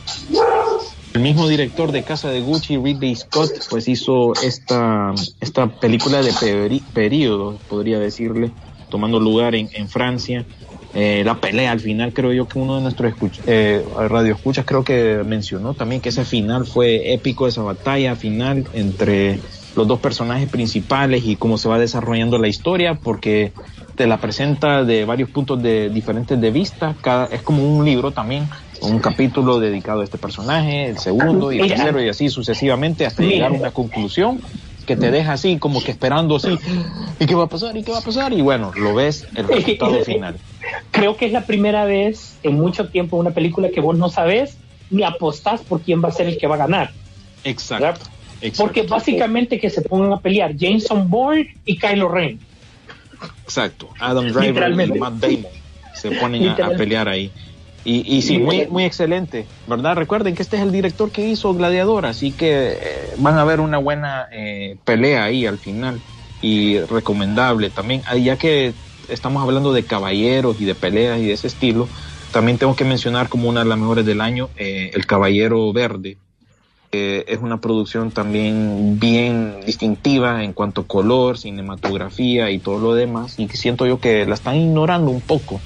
El mismo director de Casa de Gucci, Ridley Scott, pues hizo esta, esta película de peri- periodo, podría decirle, tomando lugar en, en Francia. Eh, la pelea al final, creo yo que uno de nuestros eh, radioescuchas creo que mencionó también que ese final fue épico, esa batalla final entre los dos personajes principales y cómo se va desarrollando la historia, porque te la presenta de varios puntos de diferentes de vista, cada, es como un libro también, un capítulo dedicado a este personaje, el segundo y el tercero y así sucesivamente hasta llegar a una conclusión que te deja así como que esperando así, ¿y qué va a pasar? ¿y qué va a pasar? Y bueno, lo ves el resultado final. Creo que es la primera vez en mucho tiempo una película que vos no sabés ni apostás por quién va a ser el que va a ganar. Exacto. ¿verdad? Exacto. Porque básicamente que se pongan a pelear Jason Bourne y Kylo Ren. Exacto, Adam Driver y. Matt Damon se ponen a- pelear ahí. Y, y sí, muy, muy excelente, ¿verdad? Recuerden que este es el director que hizo Gladiador, así que eh, van a ver una buena eh, pelea ahí al final y recomendable también, ah, ya que estamos hablando de caballeros y de peleas y de ese estilo, también tengo que mencionar como una de las mejores del año, eh, El Caballero Verde, es una producción también bien distintiva en cuanto a color, cinematografía y todo lo demás, y siento yo que la están ignorando un poco,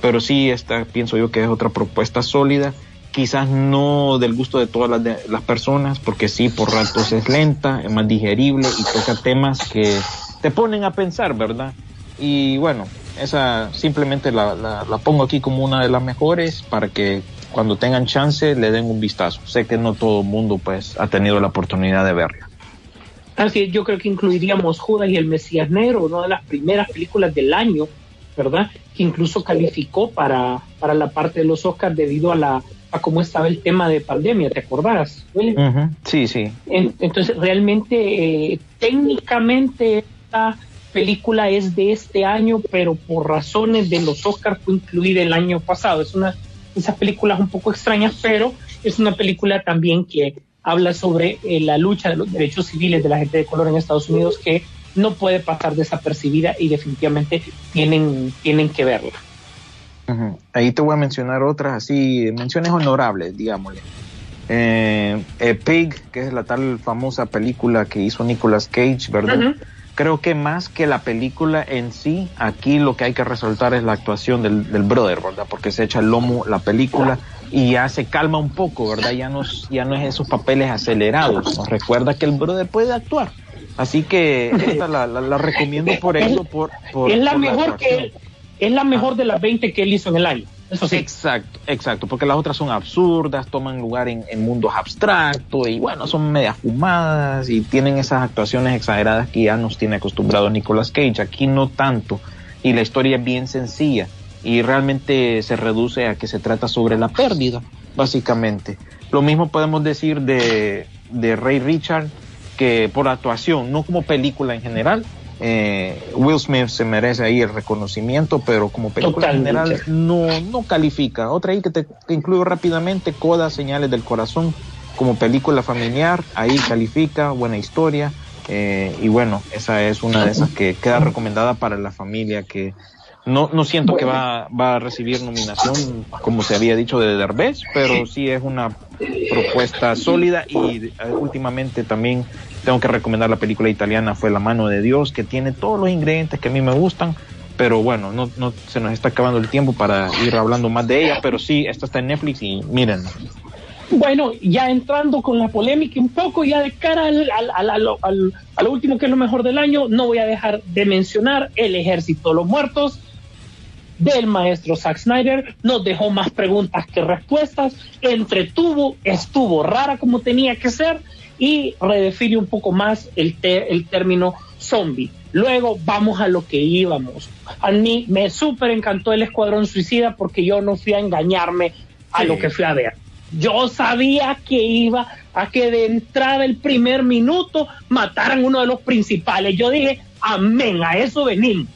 pero sí esta pienso yo que es otra propuesta sólida, quizás no del gusto de todas las, personas, porque sí por ratos es lenta, es más digerible y toca temas que te ponen a pensar, ¿verdad? Y bueno, esa simplemente la, la pongo aquí como una de las mejores para que cuando tengan chance le den un vistazo. Sé que no todo el mundo pues ha tenido la oportunidad de verla. Así es, yo creo que incluiríamos Judas y el Mesías Negro, una de las primeras películas del año, ¿verdad? Que incluso calificó para, para la parte de los Oscars debido a la a cómo estaba el tema de pandemia, ¿te acordás? Ujú, Sí, sí. En- Entonces, realmente, eh, técnicamente, esta película es de este año, pero por razones de los Oscars fue incluida el año pasado. Es una esas películas un poco extrañas, pero es una película también que habla sobre eh, la lucha de los derechos civiles de la gente de color en Estados Unidos que no puede pasar desapercibida y definitivamente tienen, tienen que verla. Ahí te voy a mencionar otras así, menciones honorables, digámosle. Eh, eh, Pig, que es la tal famosa película que hizo Nicolas Cage, ¿verdad? Creo que más que la película en sí, aquí lo que hay que resaltar es la actuación del, del brother, ¿verdad? Porque se echa el lomo la película y ya se calma un poco, ¿verdad? Ya no, es- ya no es esos papeles acelerados. Nos recuerda que el brother puede actuar. Así que esta la, la- la recomiendo por eso, por, por es la por mejor que él, es la mejor de las 20 que él hizo en el año. Exacto, exacto, porque las otras son absurdas, toman lugar en, mundos abstractos y bueno, son medias fumadas y tienen esas actuaciones exageradas que ya nos tiene acostumbrados Nicolas Cage. Aquí no tanto y la historia es bien sencilla y realmente se reduce a que se trata sobre la pérdida, básicamente. Lo mismo podemos decir de, de Ray Richard, que por actuación, no como película en general, eh, Will Smith se merece ahí el reconocimiento, pero como película general no, no califica. Otra ahí que te que incluyo rápidamente, Coda, Señales del Corazón, como película familiar, ahí califica, buena historia. eh, y bueno, esa es una de esas que queda recomendada para la familia que no, no siento que va, va a recibir nominación, como se había dicho, de Derbez, pero sí es una propuesta sólida y eh, últimamente también tengo que recomendar la película italiana Fue la mano de Dios, que tiene todos los ingredientes que a mí me gustan, pero bueno, no, no se nos está acabando el tiempo para ir hablando más de ella, pero sí, esta está en Netflix y miren, Bueno, ya entrando con la polémica un poco, ya de cara al, al, al- al- a lo último que es lo mejor del año, no voy a dejar de mencionar El Ejército de los Muertos del maestro Zack Snyder. Nos dejó más preguntas que respuestas, entretuvo, estuvo rara como tenía que ser y redefine un poco más el, te- el término zombie. Luego vamos a lo que íbamos. A mí me súper encantó el Escuadrón Suicida porque yo no fui a engañarme a Sí. lo que fui a ver. Yo sabía que iba a que de entrada el primer minuto mataran uno de los principales. Yo dije, amén, a eso venimos.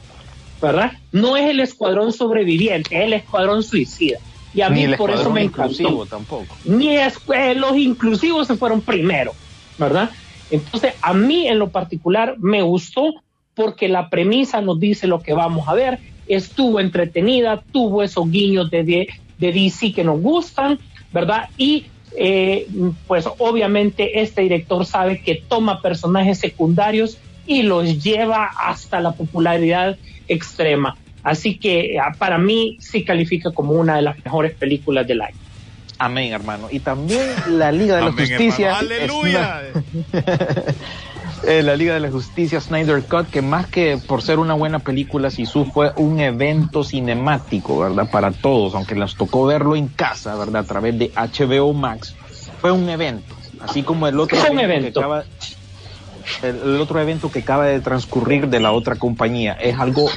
¿Verdad? No es el escuadrón sobreviviente, es el escuadrón suicida. Y a mí por eso me inclusivo encantó tampoco. ni es, eh, los inclusivos se fueron primero, ¿verdad? Entonces, a mí en lo particular me gustó porque la premisa nos dice lo que vamos a ver, estuvo entretenida, tuvo esos guiños de, de, DC que nos gustan, ¿verdad? Y eh, pues obviamente este director sabe que toma personajes secundarios y los lleva hasta la popularidad extrema. Así que ah, para mí sí califica como una de las mejores películas del año. Amén, hermano. Y también la Liga de la Amén, Justicia. ¡Aleluya! eh, la Liga de la Justicia Snyder Cut, que más que por ser una buena película, Sisu fue un evento cinemático, ¿verdad? Para todos, aunque nos tocó verlo en casa, ¿verdad? A través de HBO Max. Fue un evento, así como el otro un que evento. acaba- el, el otro evento que acaba de transcurrir de la otra compañía es algo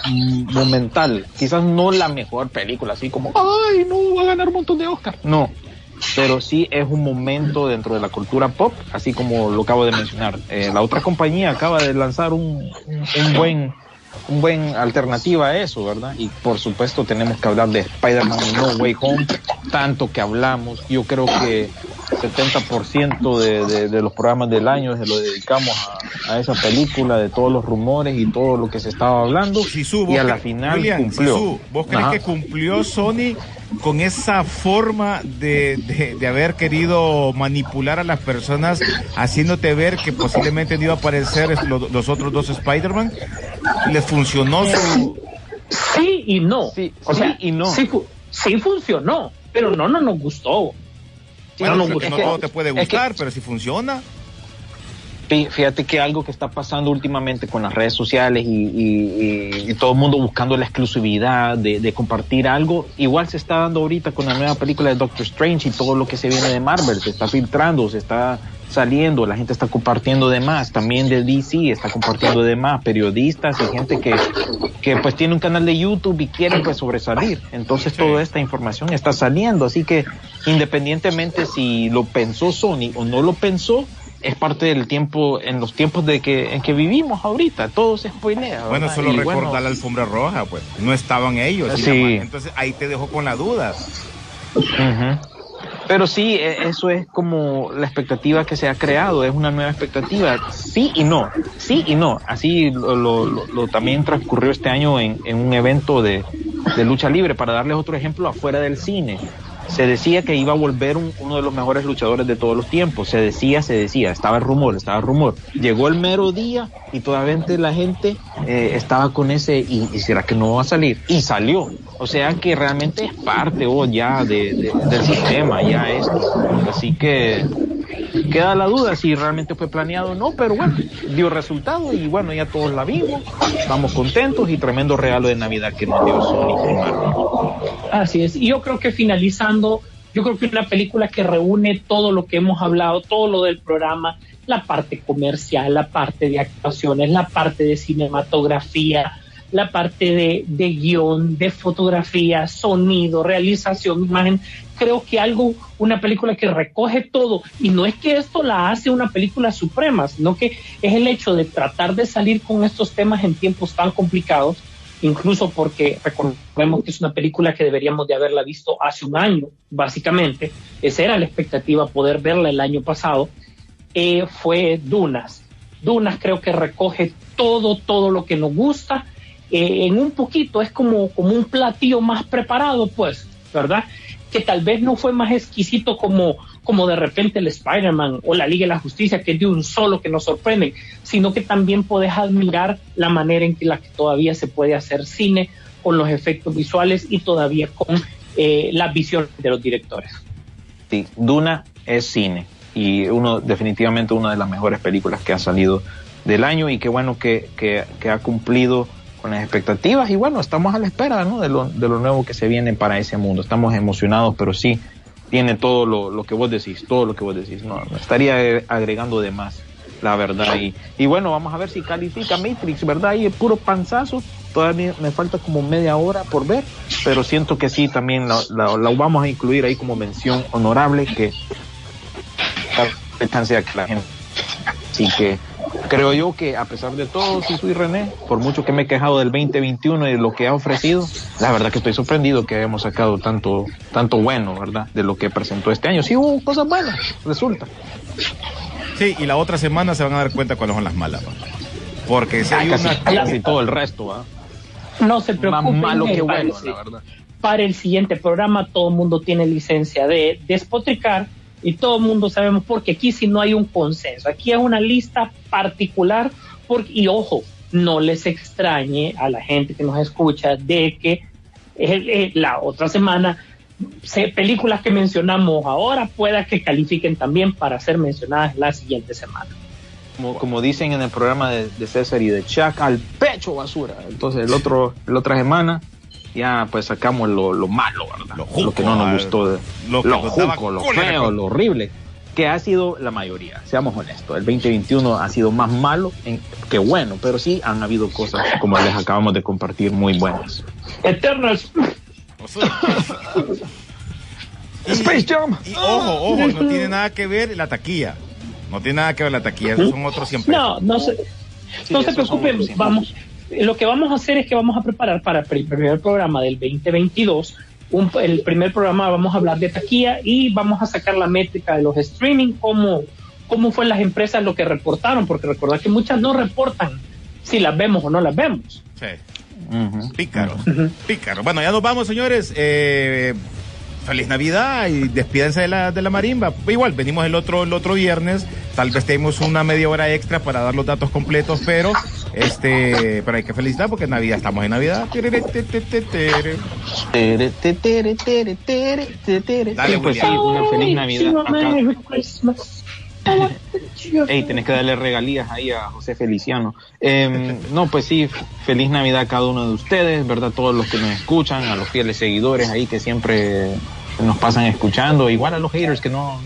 momental, quizás no la mejor película, así como, ay, no, va a ganar un montón de Oscar. No, pero sí es un momento dentro de la cultura pop, así como lo acabo de mencionar. Eh, la otra compañía acaba de lanzar un, un, buen un buen alternativa a eso, ¿verdad? Y por supuesto tenemos que hablar de Spider-Man No Way Home, tanto que hablamos. Yo creo que 70% de, de, de los programas del año se lo dedicamos a, a esa película, de todos los rumores y todo lo que se estaba hablando. Sisu, y ¿vos a la final William, cumplió. Sisu, ¿vos crees Ajá. que cumplió Sony con esa forma de, de- de haber querido manipular a las personas, haciéndote ver que posiblemente no iba a aparecer los otros dos Spider-Man? ¿Les funcionó su...? Sí y no. Sí, o sí sea, y no. Sí, fu- sí funcionó, pero no, no nos gustó. Bueno, no, creo que no que- todo te puede es que- gustar, pero si funciona... Fí- Fíjate que algo que está pasando últimamente con las redes sociales y, y- y- y todo el mundo buscando la exclusividad de, de compartir algo, igual se está dando ahorita con la nueva película de Doctor Strange y todo lo que se viene de Marvel, se está filtrando, se está saliendo, la gente está compartiendo de más, también de DC está compartiendo de más, periodistas y gente que, que pues tiene un canal de YouTube y quiere pues sobresalir, entonces toda esta información está saliendo, así que independientemente si lo pensó Sony o no lo pensó, es parte del tiempo, en los tiempos de que, en que vivimos ahorita, todo se spoilea. Bueno, ¿verdad? solo Y recordar bueno, la alfombra roja, pues. No estaban ellos. Sí. Entonces ahí te dejó con la duda. Pero sí, e- eso es como la expectativa que se ha creado, es una nueva expectativa. Sí y no, sí y no. Así lo, lo- lo- lo también transcurrió este año en, en un evento de, de lucha libre. Para darles otro ejemplo, afuera del cine. Se decía que iba a volver un- uno de los mejores luchadores de todos los tiempos. Se decía, se decía, estaba el rumor, estaba el rumor. Llegó el mero día y todavía la gente eh, estaba con ese, y, y será que no va a salir? Y salió. O sea que realmente es parte oh, ya de, de- del sistema, ya es. Así que queda la duda si realmente fue planeado o no, pero bueno, dio resultado y bueno, ya todos la vimos, estamos contentos y tremendo regalo de Navidad que nos dio Sony. Así es. Y yo creo que finalizando, yo creo que una película que reúne todo lo que hemos hablado, todo lo del programa, la parte comercial, la parte de actuaciones, la parte de cinematografía, la parte de, guion, de fotografía, sonido, realización, imagen. Creo que algo, una película que recoge todo, y no es que esto la hace una película suprema, sino que es el hecho de tratar de salir con estos temas en tiempos tan complicados, incluso porque recordemos que es una película que deberíamos de haberla visto hace un año, básicamente. Esa era la expectativa, poder verla el año pasado. Eh, fue Dunas. Dunas creo que recoge todo, todo lo que nos gusta. Eh, en un poquito es como, como un platillo más preparado, pues, ¿verdad? Que tal vez no fue más exquisito como, como de repente el Spider-Man o la Liga de la Justicia, que es de un solo que nos sorprende, sino que también puedes admirar la manera en que la que todavía se puede hacer cine con los efectos visuales y todavía con eh, la visión de los directores. Sí, Duna es cine y uno definitivamente una de las mejores películas que ha salido del año y qué bueno que, que, ha cumplido con las expectativas y bueno, estamos a la espera de, lo, de lo nuevo que se viene para ese mundo. Estamos emocionados, pero sí, tiene todo lo, lo que vos decís, todo lo que vos decís. No, estaría agregando de más, la verdad. Y, y bueno, vamos a ver si califica Matrix, ¿verdad? Y el puro panzazo. Todavía me falta como media hora por ver, pero siento que sí, también la, la, la vamos a incluir ahí como mención honorable, que la que la gente. Así que creo yo que a pesar de todo, sí soy René, por mucho que me he quejado del 2021 y de lo que ha ofrecido, la verdad que estoy sorprendido que hayamos sacado tanto, tanto bueno, ¿verdad? De lo que presentó este año. Sí hubo cosas buenas, resulta. Sí, y la otra semana se van a dar cuenta cuáles son las malas. ¿va? Porque si hay Casi, una... casi todo el resto, ¿va? No se Más preocupen. malo que para bueno, la verdad. Para el siguiente programa todo el mundo tiene licencia de despotricar y todo el mundo sabemos porque aquí si no hay un consenso. Aquí es una lista particular porque, y ojo, no les extrañe a la gente que nos escucha de que eh, la otra semana se- películas que mencionamos ahora pueda que califiquen también para ser mencionadas la siguiente semana. Como, como dicen en el programa de, de César y de Chuck, al pecho basura. Entonces el otro, la otra semana ya pues sacamos lo, lo malo, ¿verdad? Lo Lo, juco, que no nos gustó, de- lo lo, juco, lo feo, con- lo horrible, que ha sido la mayoría, seamos honestos. El 2021 ha sido más malo en- que bueno, pero sí han habido cosas como les acabamos de compartir muy buenas. Eternals, Space Jam. Y ojo, ojo, no tiene nada que ver la taquilla. No tiene nada que ver la taquilla, esos son otros siempre. No, no se, Sí, no se preocupen, otros siempre. Lo que vamos a hacer es que vamos a preparar para el primer programa del 2022. Un, el primer programa vamos a hablar de taquilla y vamos a sacar la métrica de los streaming, cómo, cómo fue las empresas lo que reportaron, porque recordad que muchas no reportan si las vemos o no las vemos. Sí, Ujú. pícaros, pícaros. Bueno, ya nos vamos, señores. Eh, feliz Navidad y despídense de la, de la marimba. Igual, venimos el otro, el otro viernes. Tal vez tenemos una media hora extra para dar los datos completos, pero este, pero hay que felicitar porque Navidad, estamos en Navidad. Dale, Sí, pues sí, una feliz Navidad. Acá. Ey, tenés que darle regalías ahí a José Feliciano. Eh, no, pues sí, feliz Navidad a cada uno de ustedes, ¿verdad? Todos los que nos escuchan, a los fieles seguidores ahí que siempre nos pasan escuchando, igual a los haters que no,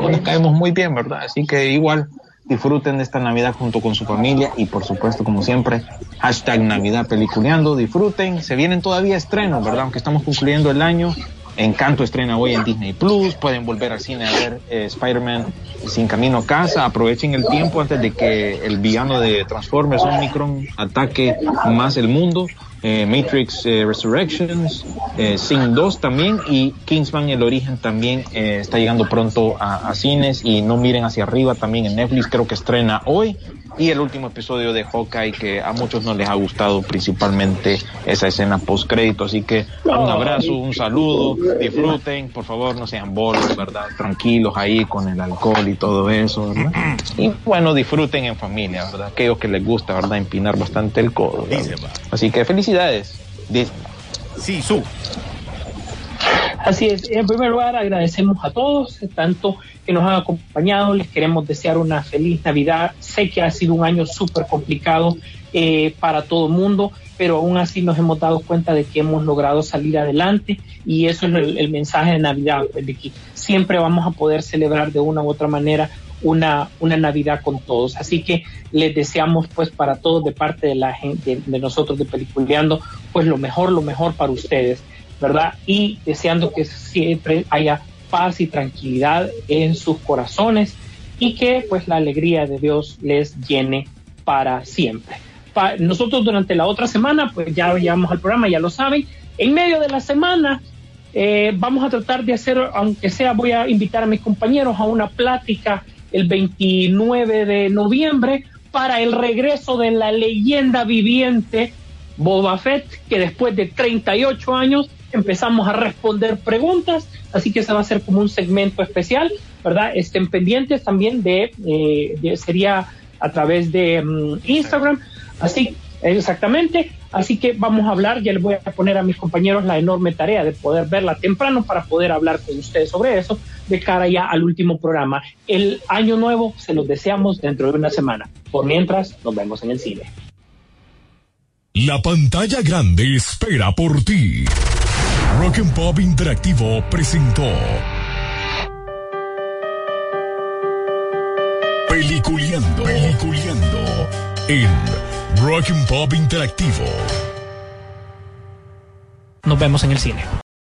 no nos caemos muy bien, ¿verdad? Así que igual disfruten de esta Navidad junto con su familia y por supuesto, como siempre, hashtag Navidad Peliculeando, disfruten, se vienen todavía estrenos, ¿verdad? Aunque estamos concluyendo el año. Encanto estrena hoy en Disney Plus. Pueden volver al cine a ver eh, Spider-Man sin camino a casa. Aprovechen el tiempo antes de que el villano de Transformers Omicron ataque más el mundo. Eh, Matrix eh, Resurrections, eh, Sing 2 también y Kingsman El Origen también eh, está llegando pronto a, a cines y no miren hacia arriba también en Netflix creo que estrena hoy. Y el último episodio de Hawkeye que a muchos no les ha gustado principalmente esa escena post crédito así que un abrazo un saludo disfruten por favor no sean bolos verdad tranquilos ahí con el alcohol y todo eso verdad y bueno disfruten en familia verdad aquellos que les gusta verdad empinar bastante el codo ¿verdad? Así que felicidades Disney. Sí, su. Así es, en primer lugar agradecemos a todos, tanto que nos han acompañado, les queremos desear una feliz Navidad, sé que ha sido un año súper complicado eh, para todo el mundo, pero aún así nos hemos dado cuenta de que hemos logrado salir adelante y eso es el, el mensaje de Navidad, de que siempre vamos a poder celebrar de una u otra manera una, una Navidad con todos. Así que les deseamos pues para todos de parte de la gente, de, nosotros de Peliculeando, pues lo mejor, lo mejor para ustedes. ¿verdad? Y deseando que siempre haya paz y tranquilidad en sus corazones y que pues la alegría de Dios les llene para siempre. Nosotros durante la otra semana, pues ya llegamos al programa, ya lo saben. En medio de la semana, eh, vamos a tratar de hacer, aunque sea, voy a invitar a mis compañeros a una plática el 29 de noviembre para el regreso de la leyenda viviente Boba Fett, que después de 38 años empezamos a responder preguntas, así que se va a hacer como un segmento especial, ¿verdad? Estén pendientes también de, eh, sería a través de mm, Instagram, así exactamente, así que vamos a hablar, ya les voy a poner a mis compañeros la enorme tarea de poder verla temprano para poder hablar con ustedes sobre eso de cara ya al último programa. El año nuevo se los deseamos dentro de una semana. Por mientras, nos vemos en el cine. La pantalla grande espera por ti. Rock and Pop Interactivo presentó Peliculeando, Peliculeando en Rock and Pop Interactivo. Nos vemos en el cine.